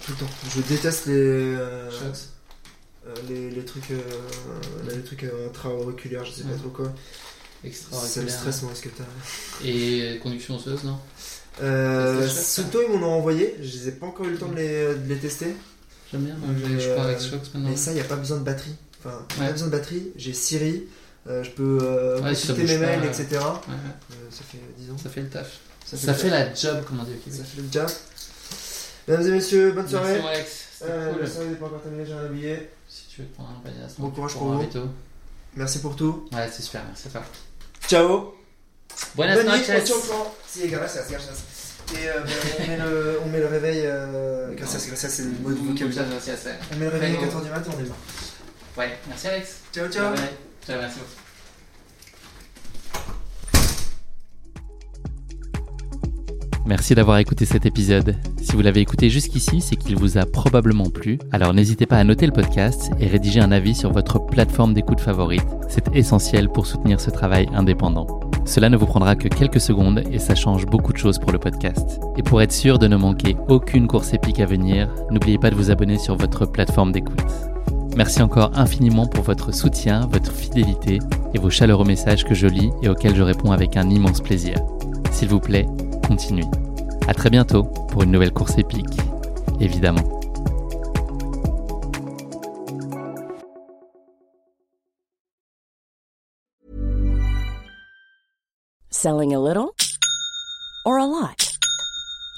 Tout le temps. Je déteste les. euh, Shox. euh, les, les trucs. euh, là, les trucs euh, intra-auriculaires, je sais pas Ouais. trop quoi. Extra Ça me stresse, moi, ce que t'as. Et conduction osseuse, non Euh, C'est ça Sunto, ils m'en ont envoyé, je les ai pas encore eu le temps de les, de les tester. J'aime bien, moi, je avec Shox maintenant. Mais ça, il n'y a pas besoin de batterie. Enfin, a Ouais. pas besoin de batterie, j'ai Siri, euh, je peux euh, Ouais, si ça consulter mes pas, mails, etc. Ouais. Euh, ça fait 10 ans. Ça fait le taf. Ça Ça, fait fait, le la job, comme on dit au Québec. Ça fait le job. Mesdames et messieurs, bonne Merci, soirée. mon Alex. Euh, cool. La soirée n'est pas encore terminée, j'ai un billet. Si tu veux te prendre un panier à ce Bon courage pour pour vous. veto. Merci pour tout. Ouais, c'est super, merci à toi. Ciao. Buenas Bonne nuit, noches. courant. Si, gracias, gracias. Et euh, ben, on, met le, on met le réveil. Euh, gracias, gracias, c'est le mot de vocabulaire. Gracias, eh. On met le réveil à Vengo. 4h du matin, on est là. Ouais, merci Alex. Ciao, ciao. Bye bye. Ciao, merci beaucoup. Merci d'avoir écouté cet épisode. Si vous l'avez écouté jusqu'ici, c'est qu'il vous a probablement plu. Alors n'hésitez pas à noter le podcast et rédiger un avis sur votre plateforme d'écoute favorite. C'est essentiel pour soutenir ce travail indépendant. Cela ne vous prendra que quelques secondes et ça change beaucoup de choses pour le podcast. Et pour être sûr de ne manquer aucune course épique à venir, n'oubliez pas de vous abonner sur votre plateforme d'écoute. Merci encore infiniment pour votre soutien, votre fidélité et vos chaleureux messages que je lis et auxquels je réponds avec un immense plaisir. S'il vous plaît, continuez. À très bientôt pour une nouvelle course épique, évidemment. Selling a little or a lot?